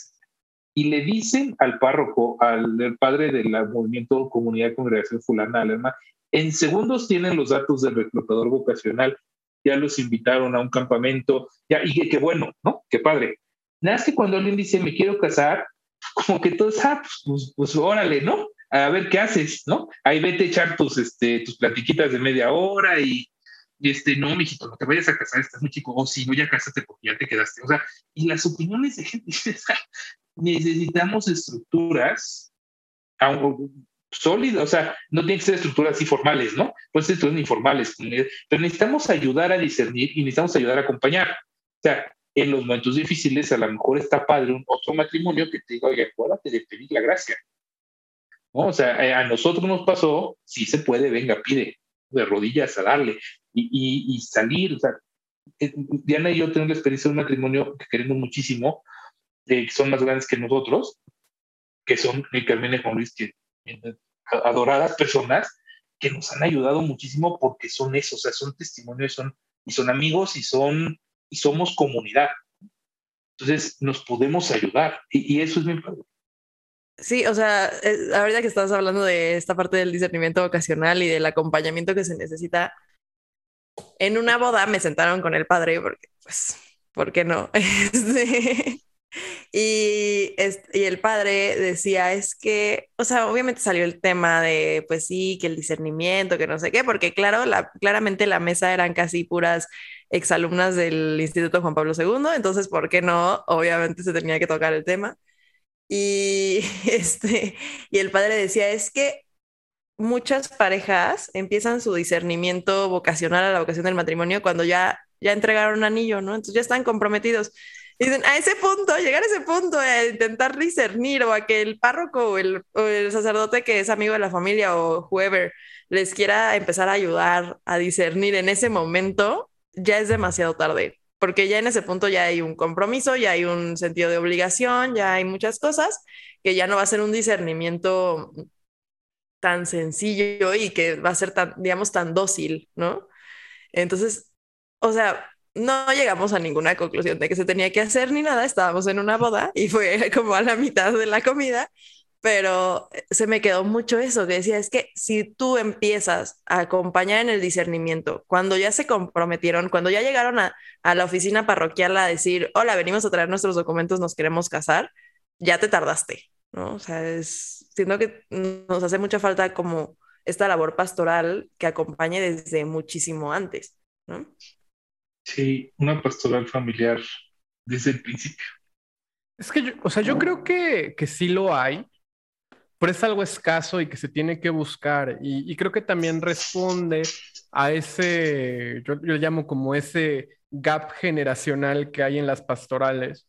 y le dicen al párroco, al, padre del movimiento Comunidad Congregación Fulana, Alemán, en segundos tienen los datos del reclutador vocacional, ya los invitaron a un campamento, ya, y que, bueno, ¿no? Qué padre. Nada más que cuando alguien dice, me quiero casar, como que todos, ah, pues, pues, pues, órale, ¿no? A ver qué haces, ¿no? Ahí vete a echar tus, este, tus platiquitas de media hora y, este, no, mijito, no te vayas a casar, estás muy chico, o si no, ya casaste porque ya te quedaste. O sea, y las opiniones de gente, necesitamos estructuras sólidas, o sea, no tienen que ser estructuras así formales, ¿no? Pues estructuras informales, pero necesitamos ayudar a discernir y necesitamos ayudar a acompañar. O sea, en los momentos difíciles a lo mejor está padre un otro matrimonio que te diga, oye, acuérdate de pedir la gracia. O sea, eh, a nosotros nos pasó, si se puede, venga, pide de rodillas a darle y, y, salir. O sea, eh, Diana y yo tenemos la experiencia de un matrimonio que queremos muchísimo, eh, que son más grandes que nosotros, que son Carmen y Juan Luis, que adoradas personas que nos han ayudado muchísimo porque son eso, o sea, son testimonios, son, y son amigos y son y somos comunidad. Entonces nos podemos ayudar y, eso es muy importante. Sí, o sea, ahorita que estás hablando de esta parte del discernimiento vocacional y del acompañamiento que se necesita, en una boda me sentaron con el padre porque, pues, ¿por qué no? Este, y, y, el padre decía, es que, o sea, obviamente salió el tema de, pues sí, que el discernimiento, que no sé qué, porque claro, la, claramente la mesa eran casi puras exalumnas del Instituto Juan Pablo II, entonces, ¿por qué no? Obviamente se tenía que tocar el tema. Y, este, y el padre decía, es que muchas parejas empiezan su discernimiento vocacional a la vocación del matrimonio cuando ya, ya entregaron anillo, ¿no? Entonces ya están comprometidos. Dicen, a ese punto, llegar a ese punto, a intentar discernir o a que el párroco o el, sacerdote que es amigo de la familia o whoever les quiera empezar a ayudar a discernir en ese momento, ya es demasiado tarde, porque ya en ese punto ya hay un compromiso, ya hay un sentido de obligación, ya hay muchas cosas que ya no va a ser un discernimiento tan sencillo y que va a ser tan, digamos, tan dócil, ¿no? Entonces, o sea, no llegamos a ninguna conclusión de que se tenía que hacer ni nada, estábamos en una boda y fue como a la mitad de la comida pero se me quedó mucho eso, que decía, es que si tú empiezas a acompañar en el discernimiento, cuando ya se comprometieron, cuando ya llegaron a, a la oficina parroquial a decir, hola, venimos a traer nuestros documentos, nos queremos casar, ya te tardaste, ¿no? O sea, es, siento que nos hace mucha falta como esta labor pastoral que acompañe desde muchísimo antes, ¿no? Sí, una pastoral familiar desde el principio. Es que, yo, o sea, yo creo que, que sí lo hay, pero es algo escaso y que se tiene que buscar. Y, y creo que también responde a ese, yo, yo llamo como ese gap generacional que hay en las pastorales,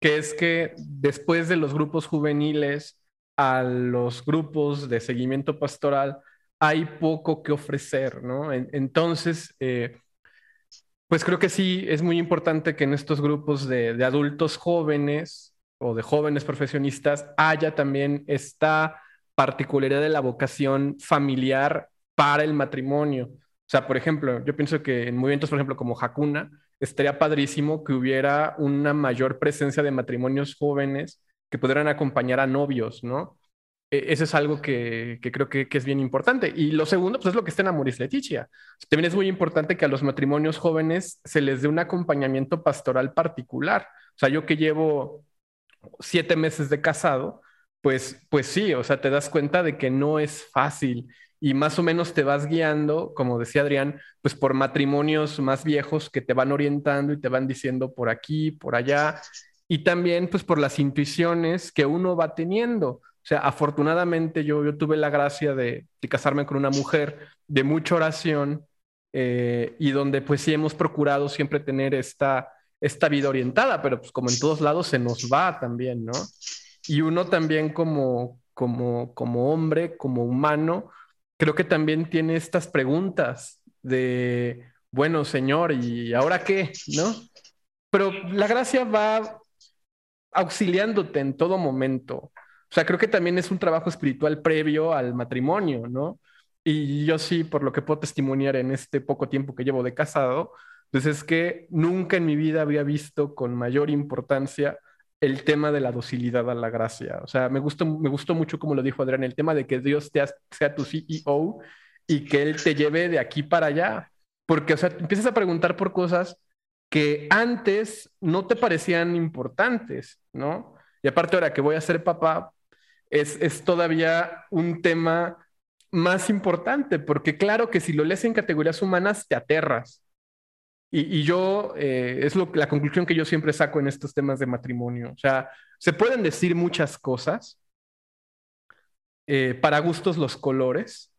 que es que después de los grupos juveniles a los grupos de seguimiento pastoral, hay poco que ofrecer, ¿no? entonces, eh, pues creo que sí es muy importante que en estos grupos de, adultos jóvenes o de jóvenes profesionistas haya también esta particularidad de la vocación familiar para el matrimonio. O sea, por ejemplo, yo pienso que en movimientos, por ejemplo, como Hakuna, estaría padrísimo que hubiera una mayor presencia de matrimonios jóvenes que pudieran acompañar a novios, ¿no? E, eso es algo que, que creo que, que, es bien importante. Y lo segundo, pues es lo que está en Amoris Leticia. También es muy importante que a los matrimonios jóvenes se les dé un acompañamiento pastoral particular. O sea, yo que llevo siete meses de casado, pues, pues sí, o sea, te das cuenta de que no es fácil y más o menos te vas guiando, como decía Adrián, pues por matrimonios más viejos que te van orientando y te van diciendo por aquí, por allá, y también pues por las intuiciones que uno va teniendo. O sea, afortunadamente yo, yo tuve la gracia de, de casarme con una mujer de mucha oración eh, y donde pues sí hemos procurado siempre tener esta, esta vida orientada, pero pues como en todos lados se nos va también, ¿no? Y uno también como, como, como hombre, como humano, creo que también tiene estas preguntas de, bueno, Señor, ¿y ahora qué? ¿No? Pero la gracia va auxiliándote en todo momento. O sea, creo que también es un trabajo espiritual previo al matrimonio, ¿no? Y yo sí, por lo que puedo testimoniar en este poco tiempo que llevo de casado, pues es que nunca en mi vida había visto con mayor importancia el tema de la docilidad a la gracia. O sea, me gustó, me gustó mucho como lo dijo Adrián, el tema de que Dios te sea tu CEO y que Él te lleve de aquí para allá. Porque, o sea, empiezas a preguntar por cosas que antes no te parecían importantes, ¿no? Y aparte ahora que voy a ser papá, es, es todavía un tema más importante, porque claro que si lo lees en categorías humanas, te aterras. Y, y yo, eh, es lo, la conclusión que yo siempre saco en estos temas de matrimonio. O sea, se pueden decir muchas cosas, eh, para gustos los colores,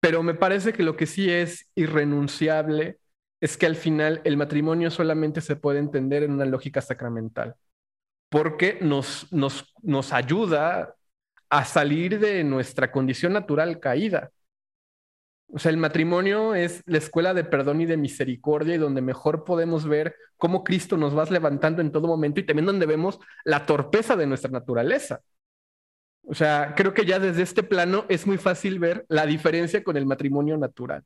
pero me parece que lo que sí es irrenunciable es que al final el matrimonio solamente se puede entender en una lógica sacramental, porque nos, nos, nos ayuda a salir de nuestra condición natural caída. O sea, el matrimonio es la escuela de perdón y de misericordia y donde mejor podemos ver cómo Cristo nos va levantando en todo momento y también donde vemos la torpeza de nuestra naturaleza. O sea, creo que ya desde este plano es muy fácil ver la diferencia con el matrimonio natural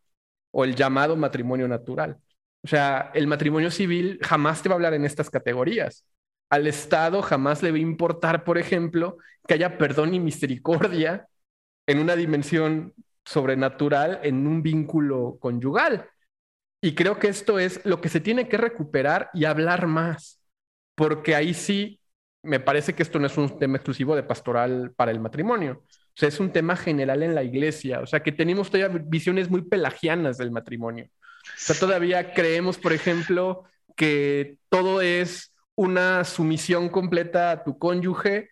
o el llamado matrimonio natural. O sea, el matrimonio civil jamás te va a hablar en estas categorías. Al Estado jamás le va a importar, por ejemplo, que haya perdón y misericordia en una dimensión sobrenatural en un vínculo conyugal. Y creo que esto es lo que se tiene que recuperar y hablar más, porque ahí sí me parece que esto no es un tema exclusivo de pastoral para el matrimonio. O sea, es un tema general en la iglesia. O sea, que tenemos todavía visiones muy pelagianas del matrimonio. O sea, todavía creemos, por ejemplo, que todo es una sumisión completa a tu cónyuge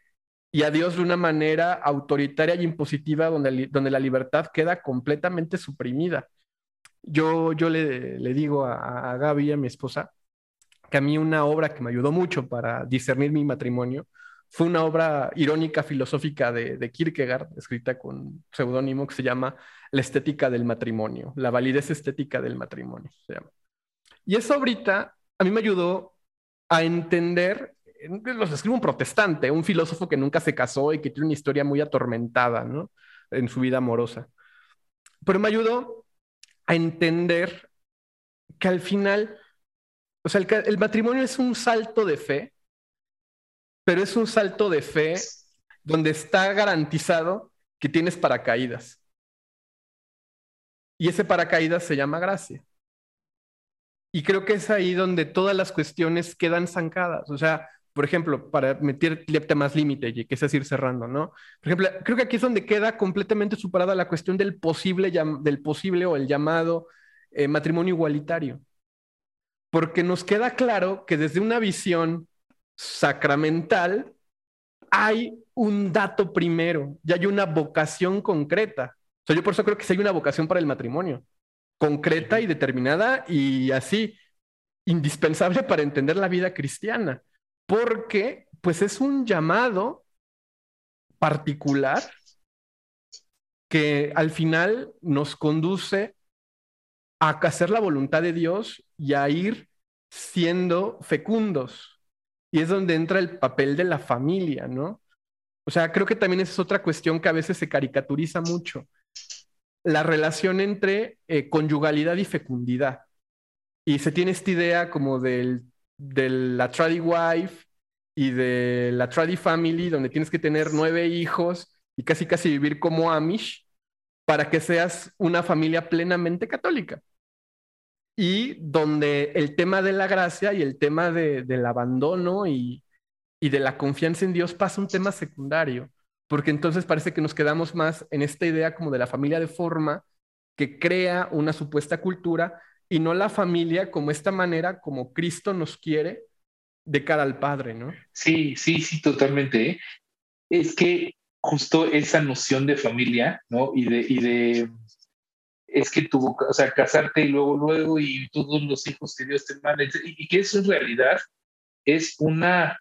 y a Dios de una manera autoritaria y impositiva donde, donde la libertad queda completamente suprimida. Yo, yo le, le digo a, a Gaby, a mi esposa, que a mí una obra que me ayudó mucho para discernir mi matrimonio fue una obra irónica filosófica de, de Kierkegaard, escrita con seudónimo que se llama La estética del matrimonio, la validez estética del matrimonio. Se llama. Y esa obrita a mí me ayudó a entender los escribe un protestante, un filósofo que nunca se casó y que tiene una historia muy atormentada, ¿no? En su vida amorosa. Pero me ayudó a entender que al final, o sea, el matrimonio es un salto de fe, pero es un salto de fe donde está garantizado que tienes paracaídas. Y ese paracaídas se llama gracia. Y creo que es ahí donde todas las cuestiones quedan zancadas. O sea, por ejemplo, para meter más límite, que es ir cerrando, ¿no? Por ejemplo, creo que aquí es donde queda completamente superada la cuestión del posible, del posible o el llamado eh, matrimonio igualitario. Porque nos queda claro que desde una visión sacramental hay un dato primero, y hay una vocación concreta. O sea, yo por eso creo que sí hay una vocación para el matrimonio, concreta y determinada y así, indispensable para entender la vida cristiana porque pues es un llamado particular que al final nos conduce a hacer la voluntad de Dios y a ir siendo fecundos. Y es donde entra el papel de la familia, ¿no? O sea, creo que también esa es otra cuestión que a veces se caricaturiza mucho. La relación entre eh, conyugalidad y fecundidad. Y se tiene esta idea como del de la Tradi Wife y de la Tradi Family, donde tienes que tener nueve hijos y casi casi vivir como Amish para que seas una familia plenamente católica. Y donde el tema de la gracia y el tema del abandono y, de la confianza en Dios pasa un tema secundario, porque entonces parece que nos quedamos más en esta idea como de la familia de forma que crea una supuesta cultura y no la familia como esta manera como Cristo nos quiere de cara al Padre, ¿no? Sí, sí, sí, totalmente. ¿eh? Es que justo esa noción de familia, ¿no? Y de es que tuvo, o sea, casarte y luego, luego, y todos los hijos que Dios te manda, y, que eso en realidad es una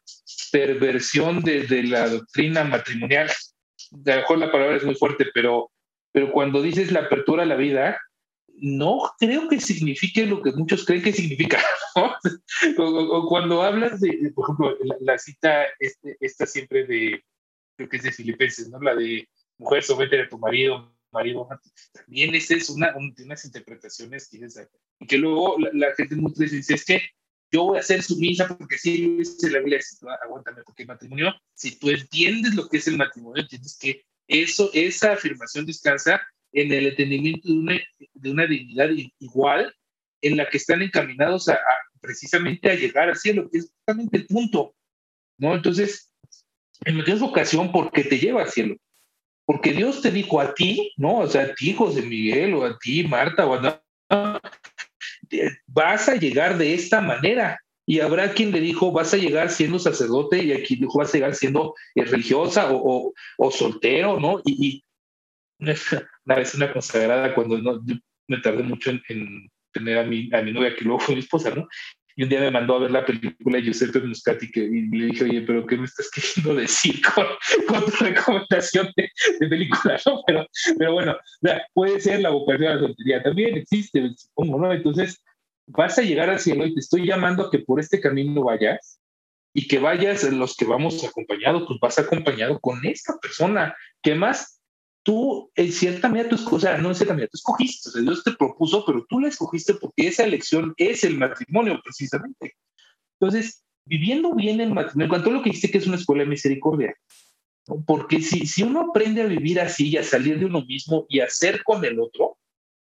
perversión de, la doctrina matrimonial. A lo mejor la palabra es muy fuerte, pero, pero cuando dices la apertura a la vida, no creo que signifique lo que muchos creen que significa. o, cuando hablas de, por ejemplo, la, cita este, esta siempre de, creo que es de Filipenses, ¿no? La de mujer, somete a tu marido, marido, también esa es una, de unas interpretaciones que y que luego la, gente muchas veces dice, es que yo voy a ser sumisa porque si lo dice la Biblia, aguántame, porque el matrimonio, si tú entiendes lo que es el matrimonio, entiendes que eso, esa afirmación descansa en el entendimiento de una, de una dignidad igual en la que están encaminados a, precisamente a llegar al cielo, que es justamente el punto, ¿no? Entonces, en lo que es vocación, porque te lleva al cielo, porque Dios te dijo a ti, ¿no? O sea, a ti, José Miguel, o a ti, Marta, o a vas a llegar de esta manera. Y habrá quien le dijo, vas a llegar siendo sacerdote, y aquí dijo, vas a llegar siendo eh, religiosa o, soltero, ¿no? Y, una vez una consagrada, cuando no, me tardé mucho en, tener a mi, a mi novia, que luego fue mi esposa, ¿no? Y un día me mandó a ver la película Giuseppe Muscati que, y le dije, oye, pero ¿qué me estás queriendo decir con, con tu recomendación de, película? ¿no? Pero, pero bueno, puede ser la vocación de la soltería, también existe, supongo, ¿no? Entonces, vas a llegar al cielo y te estoy llamando a que por este camino vayas y que vayas los que vamos acompañados, pues vas acompañado con esta persona que más tú en cierta medida, tú, o sea, no en cierta medida, tú escogiste, o sea, Dios te propuso, pero tú la escogiste porque esa elección es el matrimonio precisamente. Entonces, viviendo bien el matrimonio, en cuanto a lo que dice que es una escuela de misericordia, porque si, si uno aprende a vivir así y a salir de uno mismo y a ser con el otro,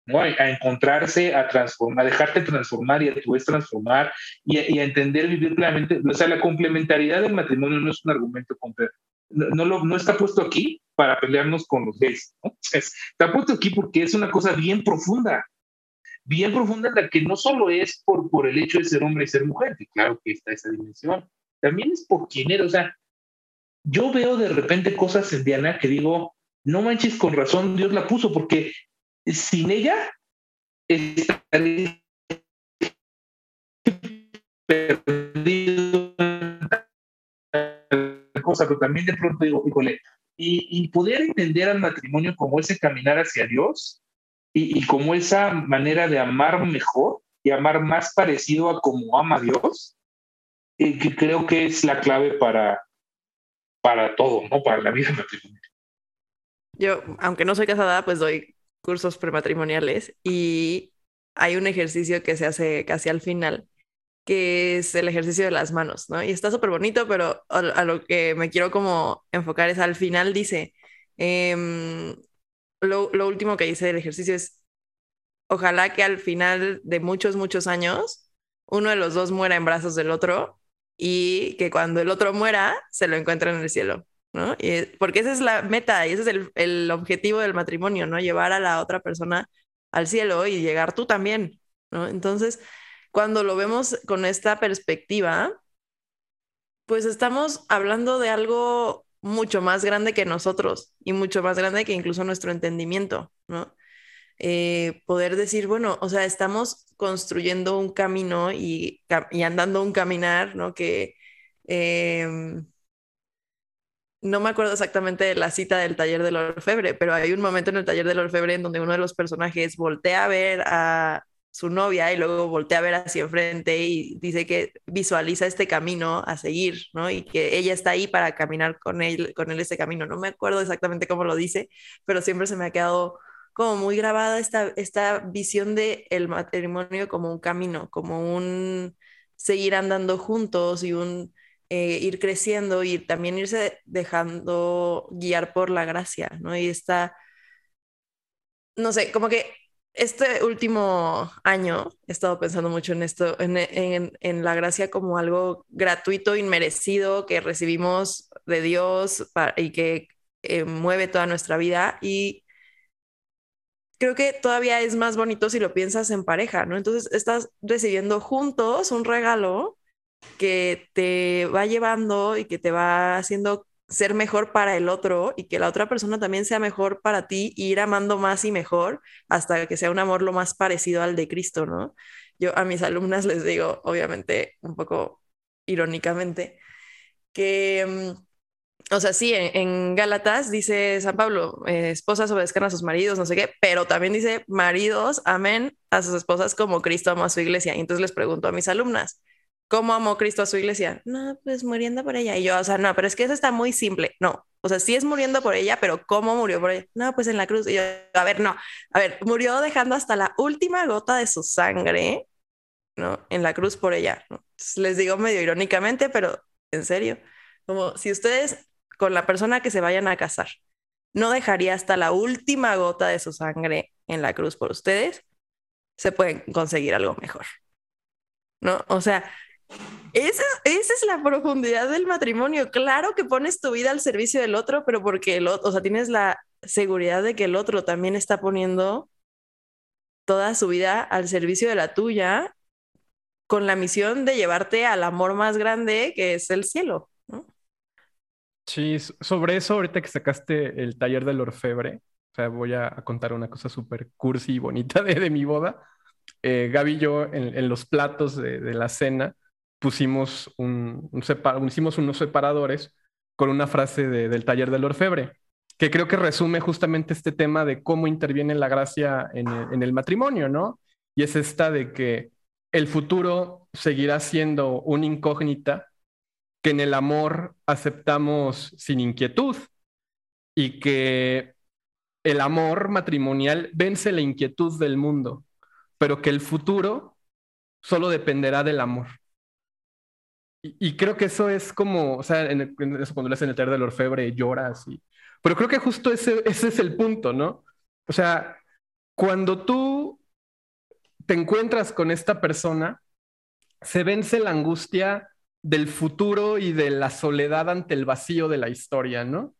¿no? A, encontrarse, a transformar, a dejarte transformar y a tu vez transformar y a, entender vivir plenamente. O sea, la complementariedad del matrimonio no es un argumento completo. No, no, no está puesto aquí para pelearnos con los gays. ¿no? Está puesto aquí porque es una cosa bien profunda, bien profunda en la que no solo es por, por el hecho de ser hombre y ser mujer, que claro que está esa dimensión, también es por quién eres. O sea, yo veo de repente cosas en Diana que digo, no manches, con razón Dios la puso, porque sin ella estaría perdido cosa, pero también de pronto digo, híjole, y, poder entender al matrimonio como ese caminar hacia Dios y, como esa manera de amar mejor y amar más parecido a como ama Dios, eh, que creo que es la clave para, para todo, ¿no? Para la vida matrimonial. Yo, aunque no soy casada, pues doy cursos prematrimoniales y hay un ejercicio que se hace casi al final, que es el ejercicio de las manos, ¿no? Y está súper bonito, pero a, lo que me quiero como enfocar es al final dice, em, lo, lo último que dice del ejercicio es, ojalá que al final de muchos, muchos años, uno de los dos muera en brazos del otro y que cuando el otro muera, se lo encuentren en el cielo. ¿no? Y, porque esa es la meta y ese es el, el, objetivo del matrimonio, ¿no? Llevar a la otra persona al cielo y llegar tú también, ¿no? Entonces, cuando lo vemos con esta perspectiva, pues estamos hablando de algo mucho más grande que nosotros y mucho más grande que incluso nuestro entendimiento, ¿no? Eh, poder decir, bueno, o sea, estamos construyendo un camino y, y andando un caminar, ¿no? Que eh, no me acuerdo exactamente de la cita del taller del orfebre, pero hay un momento en el taller del orfebre en donde uno de los personajes voltea a ver a su novia y luego voltea a ver hacia enfrente y dice que visualiza este camino a seguir, ¿no? Y que ella está ahí para caminar con él, con él ese camino. No me acuerdo exactamente cómo lo dice, pero siempre se me ha quedado como muy grabada esta, esta visión de el matrimonio como un camino, como un seguir andando juntos y un eh, ir creciendo y también irse dejando guiar por la gracia, ¿no? Y está, no sé, como que este último año he estado pensando mucho en esto, en, la gracia como algo gratuito, inmerecido, que recibimos de Dios y que eh, mueve toda nuestra vida. Y creo que todavía es más bonito si lo piensas en pareja, ¿no? Entonces estás recibiendo juntos un regalo que te va llevando y que te va haciendo ser mejor para el otro y que la otra persona también sea mejor para ti ir amando más y mejor hasta que sea un amor lo más parecido al de Cristo, ¿no? Yo a mis alumnas les digo, obviamente, un poco irónicamente, que, mm, o sea, sí, en, Gálatas dice San Pablo, eh, esposas obedezcan a sus maridos, no sé qué, pero también dice, maridos, amén a sus esposas como Cristo amó a su iglesia. Y entonces les pregunto a mis alumnas, ¿Cómo amó Cristo a su iglesia? No, pues muriendo por ella. Y yo, o sea, no, pero es que eso está muy simple. No, o sea, sí es muriendo por ella, pero ¿cómo murió por ella? No, pues en la cruz. Y yo, a ver, no, a ver, murió dejando hasta la última gota de su sangre, ¿no? En la cruz por ella. les digo medio irónicamente, pero en serio, como si ustedes con la persona que se vayan a casar no dejaría hasta la última gota de su sangre en la cruz por ustedes, se pueden conseguir algo mejor. ¿No? O sea, esa, esa, es la profundidad del matrimonio. Claro que pones tu vida al servicio del otro, pero porque el otro, o sea, tienes la seguridad de que el otro también está poniendo toda su vida al servicio de la tuya con la misión de llevarte al amor más grande que es el cielo. Sí, sobre eso, ahorita que sacaste el taller del orfebre, o sea, voy a, contar una cosa súper cursi y bonita de, de mi boda. Eh, Gaby y yo en, los platos de, de la cena pusimos un, hicimos unos separadores con una frase del taller del orfebre, que creo que resume justamente este tema de cómo interviene la gracia en el, en el matrimonio, ¿no? Y es esta de que el futuro seguirá siendo una incógnita que en el amor aceptamos sin inquietud y que el amor matrimonial vence la inquietud del mundo, pero que el futuro solo dependerá del amor. Y, creo que eso es como, o sea, en, eso cuando le hacen el taller del orfebre lloras y... Pero creo que justo ese, ese es el punto, ¿no? O sea, cuando tú te encuentras con esta persona, se vence la angustia del futuro y de la soledad ante el vacío de la historia, ¿no?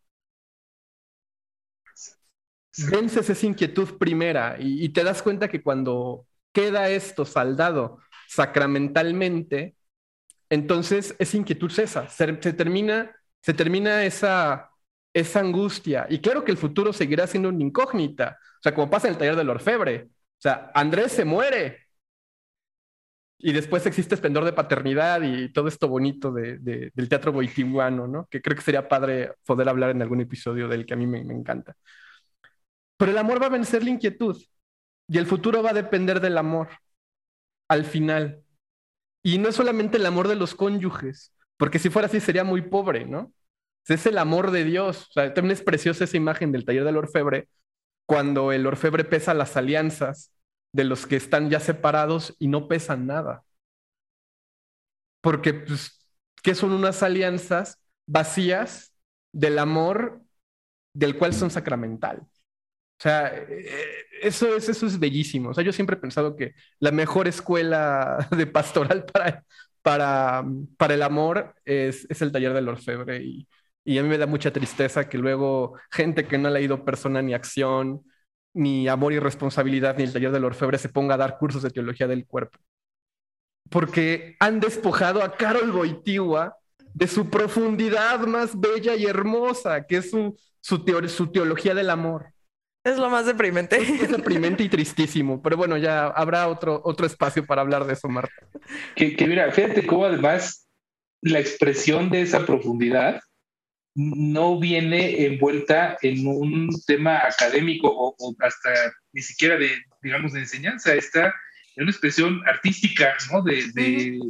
Vences esa inquietud primera y, y te das cuenta que cuando queda esto saldado sacramentalmente, entonces esa inquietud cesa, se, termina, se termina esa, angustia. Y claro que el futuro seguirá siendo una incógnita. O sea, como pasa en el taller del orfebre. O sea, Andrés se muere. Y después existe esplendor de paternidad y todo esto bonito del teatro boitimuano, ¿no? Que creo que sería padre poder hablar en algún episodio del que a mí me encanta. Pero el amor va a vencer la inquietud y el futuro va a depender del amor al final. Y no es solamente el amor de los cónyuges, porque si fuera así sería muy pobre, ¿no? Es el amor de Dios. O sea, también es preciosa esa imagen del taller del orfebre, cuando el orfebre pesa las alianzas de los que están ya separados y no pesan nada. porque, pues, ¿qué son unas alianzas vacías del amor del cual son sacramental? O sea, eh, eso es, eso es bellísimo. O sea, yo siempre he pensado que la mejor escuela de pastoral para, para, para el amor es, es el taller del orfebre. Y, y a mí me da mucha tristeza que luego gente que no ha leído Persona ni Acción, ni Amor y Responsabilidad, ni el taller del orfebre se ponga a dar cursos de teología del cuerpo. Porque han despojado a Carol Boitigua de su profundidad más bella y hermosa, que es su, su, su teología del amor. Es lo más deprimente. Es, deprimente y tristísimo, pero bueno, ya habrá otro, otro espacio para hablar de eso, Marta. Que, que mira, fíjate cómo además la expresión de esa profundidad no viene envuelta en un tema académico o, hasta ni siquiera de, digamos, de enseñanza, está en una expresión artística, ¿no? De, de,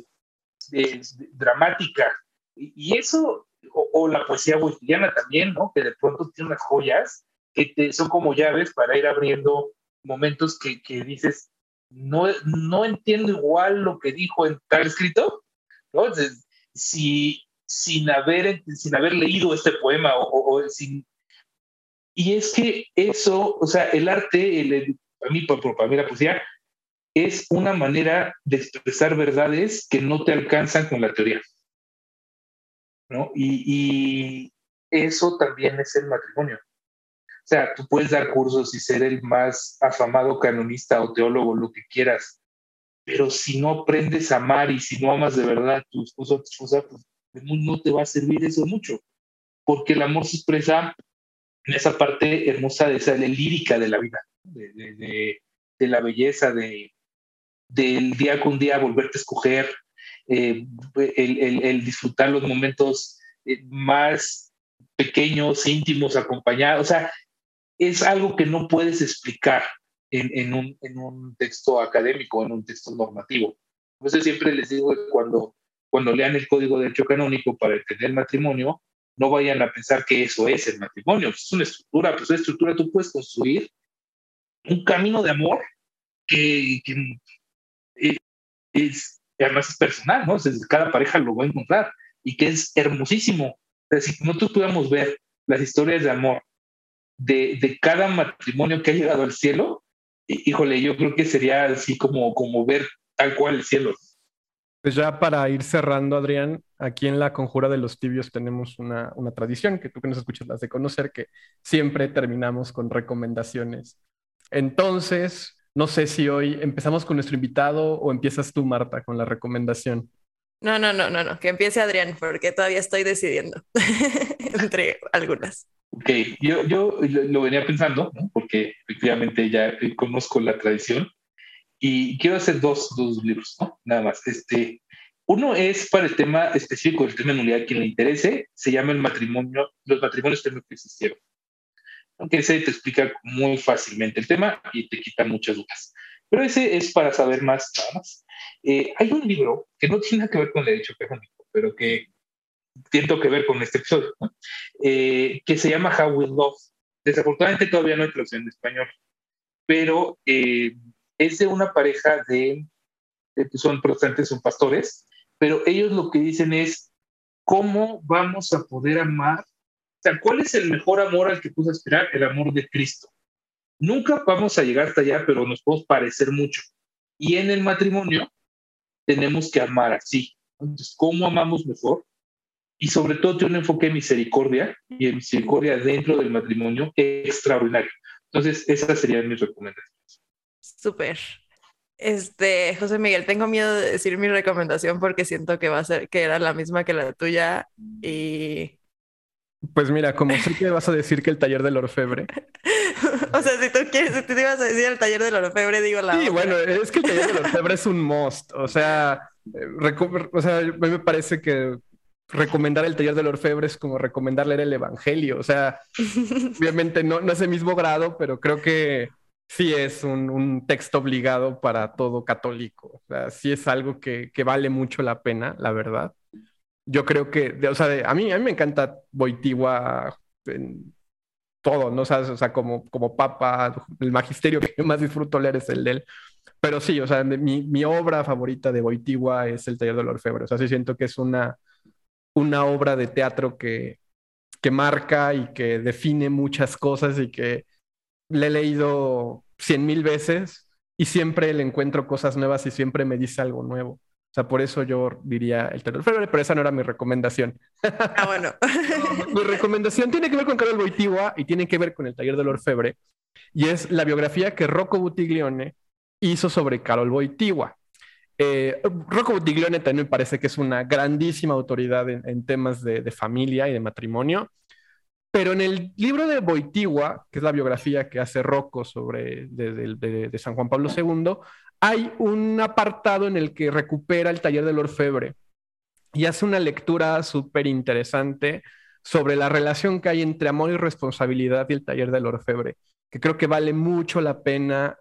dramática. Y, eso, o, la poesía boliviana también, ¿no? Que de pronto tiene unas joyas que son como llaves para ir abriendo momentos que, que dices, no, no entiendo igual lo que dijo en tal escrito, ¿no? si sin haber, sin haber leído este poema o, sin... Y es que eso, o sea, el arte, el, para, mí, para mí la poesía, es una manera de expresar verdades que no te alcanzan con la teoría. ¿no? Y, y eso también es el matrimonio. Sea, tú puedes dar cursos y ser el más afamado canonista o teólogo, lo que quieras, pero si no aprendes a amar y si no amas de verdad a tu esposo o tu esposa, pues no te va a servir eso mucho, porque el amor se expresa en esa parte hermosa de esa lírica de la vida, de, la belleza, de, del día con día volverte a escoger, eh, el, disfrutar los momentos eh, más pequeños, íntimos, acompañados. O sea, es algo que no puedes explicar en, un, en un texto académico, en un texto normativo. Entonces siempre les digo que cuando cuando lean el Código de Derecho Canónico para entender el matrimonio, no vayan a pensar que eso es el matrimonio, es una estructura, pues una estructura tú puedes construir un camino de amor que, eh, es, además es personal, ¿no? cada pareja lo va a encontrar y que es hermosísimo. si nosotros pudiéramos ver las historias de amor de, de cada matrimonio que ha llegado al cielo, híjole, yo creo que sería así como, como ver tal cual el cielo. Pues ya para ir cerrando, Adrián, aquí en la Conjura de los Tibios tenemos una, tradición que tú que nos escuchas las de conocer, que siempre terminamos con recomendaciones. Entonces, no sé si hoy empezamos con nuestro invitado o empiezas tú, Marta, con la recomendación. No, no, no, no, no, que empiece Adrián, porque todavía estoy decidiendo entre algunas. Ok, yo, yo lo venía pensando, porque efectivamente ya conozco la tradición y quiero hacer dos, dos libros, ¿no? Nada más. Este, uno es para el tema específico del tema nulidad, quien le interese, se llama el matrimonio, los matrimonios que existieron. Aunque ese te explica muy fácilmente el tema y te quita muchas dudas. Pero ese es para saber más, nada más. Eh, hay un libro que no tiene nada que ver con el derecho canónico, pero que tiene que ver con este episodio, eh, que se llama How We Love. Desafortunadamente todavía no hay traducción en español, pero eh, es de una pareja de, que son protestantes, son pastores, pero ellos lo que dicen es, ¿cómo vamos a poder amar? O sea, ¿cuál es el mejor amor al que puedes esperar? El amor de Cristo. Nunca vamos a llegar hasta allá, pero nos podemos parecer mucho. Y en el matrimonio tenemos que amar así. Entonces, ¿cómo amamos mejor? Y sobre todo tiene un enfoque de misericordia y de misericordia dentro del matrimonio extraordinario. Entonces, esas serían mis recomendaciones. Súper. Este, José Miguel, tengo miedo de decir mi recomendación porque siento que va a ser que era la misma que la tuya y pues mira, como sé que vas a decir que el taller del orfebre. o sea, si tú quieres, si te ibas a decir el taller del orfebre, digo la. Sí, bueno, es que el taller del orfebre es un must. O sea, eh, o sea, a mí me parece que recomendar el taller del orfebre es como recomendar leer el evangelio. O sea, obviamente no, no es el mismo grado, pero creo que sí es un, texto obligado para todo católico. O sea, sí es algo que, vale mucho la pena, la verdad. Yo creo que, o sea, a, mí, a mí me encanta Boitigua en todo, ¿no? O sea, como, como papa, el magisterio que más disfruto leer es el de él. pero sí, o sea, mi, mi, obra favorita de Boitigua es El Taller del Orfebre. O sea, sí siento que es una, una obra de teatro que, que marca y que define muchas cosas y que le he leído cien mil veces y siempre le encuentro cosas nuevas y siempre me dice algo nuevo. O sea, por eso yo diría el terror febre, pero esa no era mi recomendación. Ah, bueno. mi recomendación tiene que ver con Carol Boitigua y tiene que ver con el taller del orfebre. Y es la biografía que Rocco Butiglione hizo sobre Carol Boitigua. Eh, Rocco Butiglione también me parece que es una grandísima autoridad en, temas de, de, familia y de matrimonio. Pero en el libro de Boitigua, que es la biografía que hace Rocco sobre de, San Juan Pablo II, hay un apartado en el que recupera el taller del orfebre y hace una lectura súper interesante sobre la relación que hay entre amor y responsabilidad y el taller del orfebre, que creo que vale mucho la pena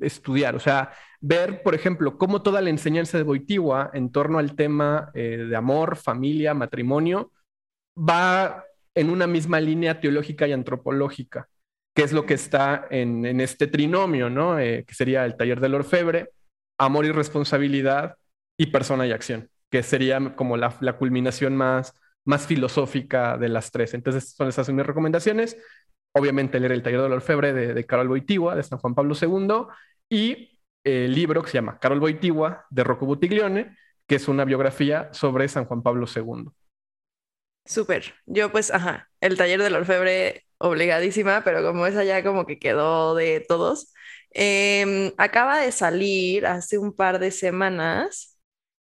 estudiar. O sea, ver, por ejemplo, cómo toda la enseñanza de Boitigua en torno al tema eh, de amor, familia, matrimonio, va en una misma línea teológica y antropológica, que es lo que está en, este trinomio, ¿no? Eh, que sería el taller del orfebre, amor y responsabilidad y persona y acción, que sería como la, culminación más, más filosófica de las tres. Entonces, son esas mis recomendaciones. Obviamente, leer el taller del orfebre de, de Carol Boitigua, de San Juan Pablo II, y el libro que se llama Carol Boitigua, de Rocco Butiglione, que es una biografía sobre San Juan Pablo II. Súper. Yo pues, ajá, el taller del orfebre obligadísima, pero como esa ya como que quedó de todos. Em, acaba de salir hace un par de semanas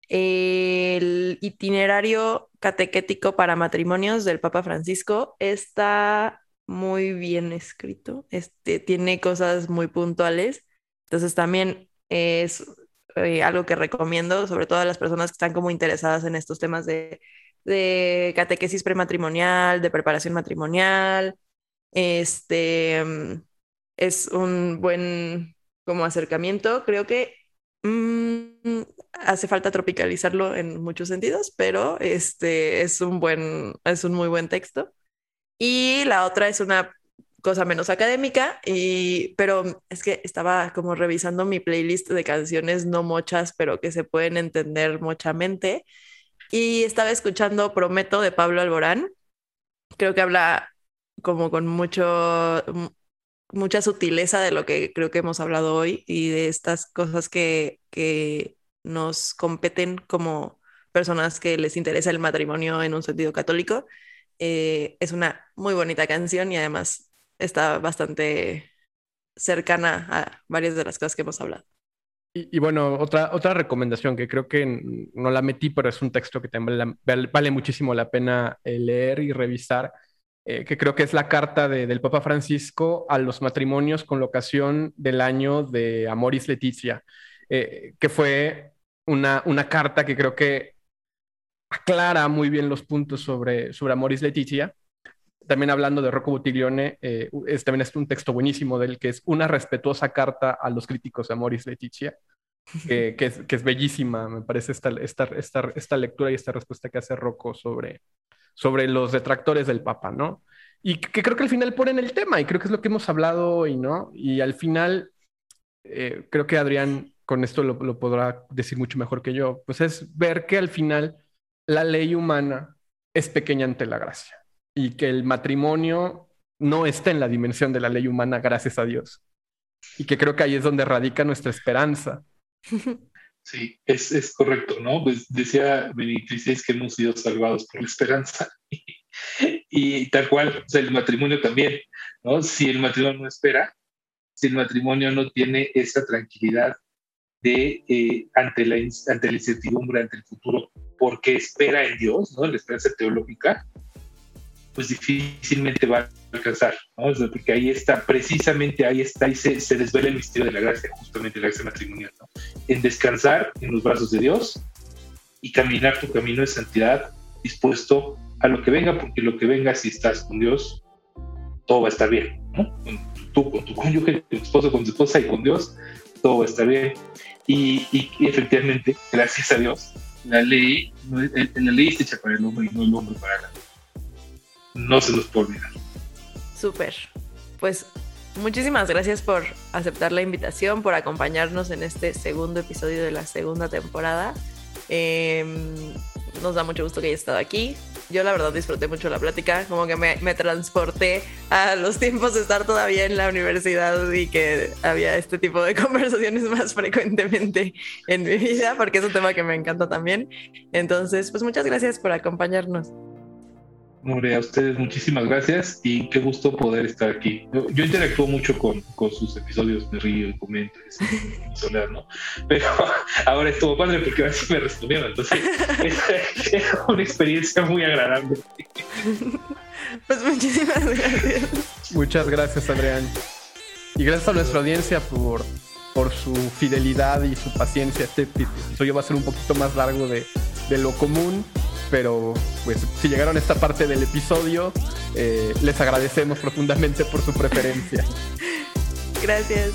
el itinerario catequético para matrimonios del Papa Francisco. Está muy bien escrito, este, tiene cosas muy puntuales. Entonces también es eh, algo que recomiendo, sobre todo a las personas que están como interesadas en estos temas de de catequesis prematrimonial, de preparación matrimonial. Este mm, es un buen como acercamiento. Creo que mm, hace falta tropicalizarlo en muchos sentidos, pero este es un buen, es un muy buen texto. Y la otra es una cosa menos académica, y, pero es que estaba como revisando mi playlist de canciones no mochas, pero que se pueden entender mochamente y estaba escuchando Prometo de Pablo Alborán. Creo que habla como con mucho, mucha sutileza de lo que creo que hemos hablado hoy y de estas cosas que, que nos competen como personas que les interesa el matrimonio en un sentido católico. Eh, es una muy bonita canción y además está bastante cercana a varias de las cosas que hemos hablado. Y, bueno, otra, otra recomendación que creo que no la metí, pero es un texto que también vale, muchísimo la pena eh, leer y revisar, eh, que creo que es la carta del Papa Francisco a los matrimonios con la ocasión del año de Amoris Leticia, eh, que fue una, una carta que creo que aclara muy bien los puntos sobre, sobre Amoris Leticia también hablando de Rocco Buttiglione, eh, es, también es un texto buenísimo del que es una respetuosa carta a los críticos de Amoris Leticia, que, es, que es, bellísima, me parece esta, esta, esta, esta, lectura y esta respuesta que hace Rocco sobre, sobre los detractores del Papa, ¿no? Y que, creo que al final ponen el tema, y creo que es lo que hemos hablado hoy, ¿no? Y al final, eh, creo que Adrián con esto lo, lo podrá decir mucho mejor que yo, pues es ver que al final la ley humana es pequeña ante la gracia y que el matrimonio no está en la dimensión de la ley humana, gracias a Dios. Y que creo que ahí es donde radica nuestra esperanza. Sí, es, es correcto, ¿no? Pues decía Benito XVI que hemos sido salvados por la esperanza. y, tal cual, o el matrimonio también, ¿no? Si el matrimonio no espera, si el matrimonio no tiene esa tranquilidad de eh, ante, la, ante la incertidumbre, ante el futuro, porque espera en Dios, ¿no? La esperanza teológica, pues difícilmente va alcanzar, ¿no? porque ahí está, precisamente ahí está, y se, se, desvela el misterio de la gracia, justamente la gracia matrimonial, ¿no? En descansar en los brazos de Dios y caminar tu camino de santidad dispuesto a lo que venga, porque lo que venga, si estás con Dios, todo va a estar bien, ¿no? Tú con tu cónyuge, con tu esposo, con tu esposa y con Dios, todo va a estar bien. Y, y, efectivamente, gracias a Dios, la ley, la ley está hecha para el hombre y no el hombre para la ley no se los puedo olvidar. Súper. Pues muchísimas gracias por aceptar la invitación, por acompañarnos en este segundo episodio de la segunda temporada. Em, nos da mucho gusto que hayas estado aquí. Yo la verdad disfruté mucho la plática, como que me, me, transporté a los tiempos de estar todavía en la universidad y que había este tipo de conversaciones más frecuentemente en mi vida, porque es un tema que me encanta también. Entonces, pues muchas gracias por acompañarnos. Hombre, a ustedes muchísimas gracias y qué gusto poder estar aquí. Yo, interactúo mucho con, con, sus episodios, me río y comento, solar, ¿no? Pero ahora estuvo padre porque ahora sí me respondieron, entonces es, una experiencia muy agradable. Pues muchísimas gracias. Muchas gracias, Adrián. Y gracias a nuestra audiencia por, por su fidelidad y su paciencia. Este episodio va a ser un poquito más largo de, de lo común pero pues si llegaron a esta parte del episodio, eh, les agradecemos profundamente por su preferencia. Gracias.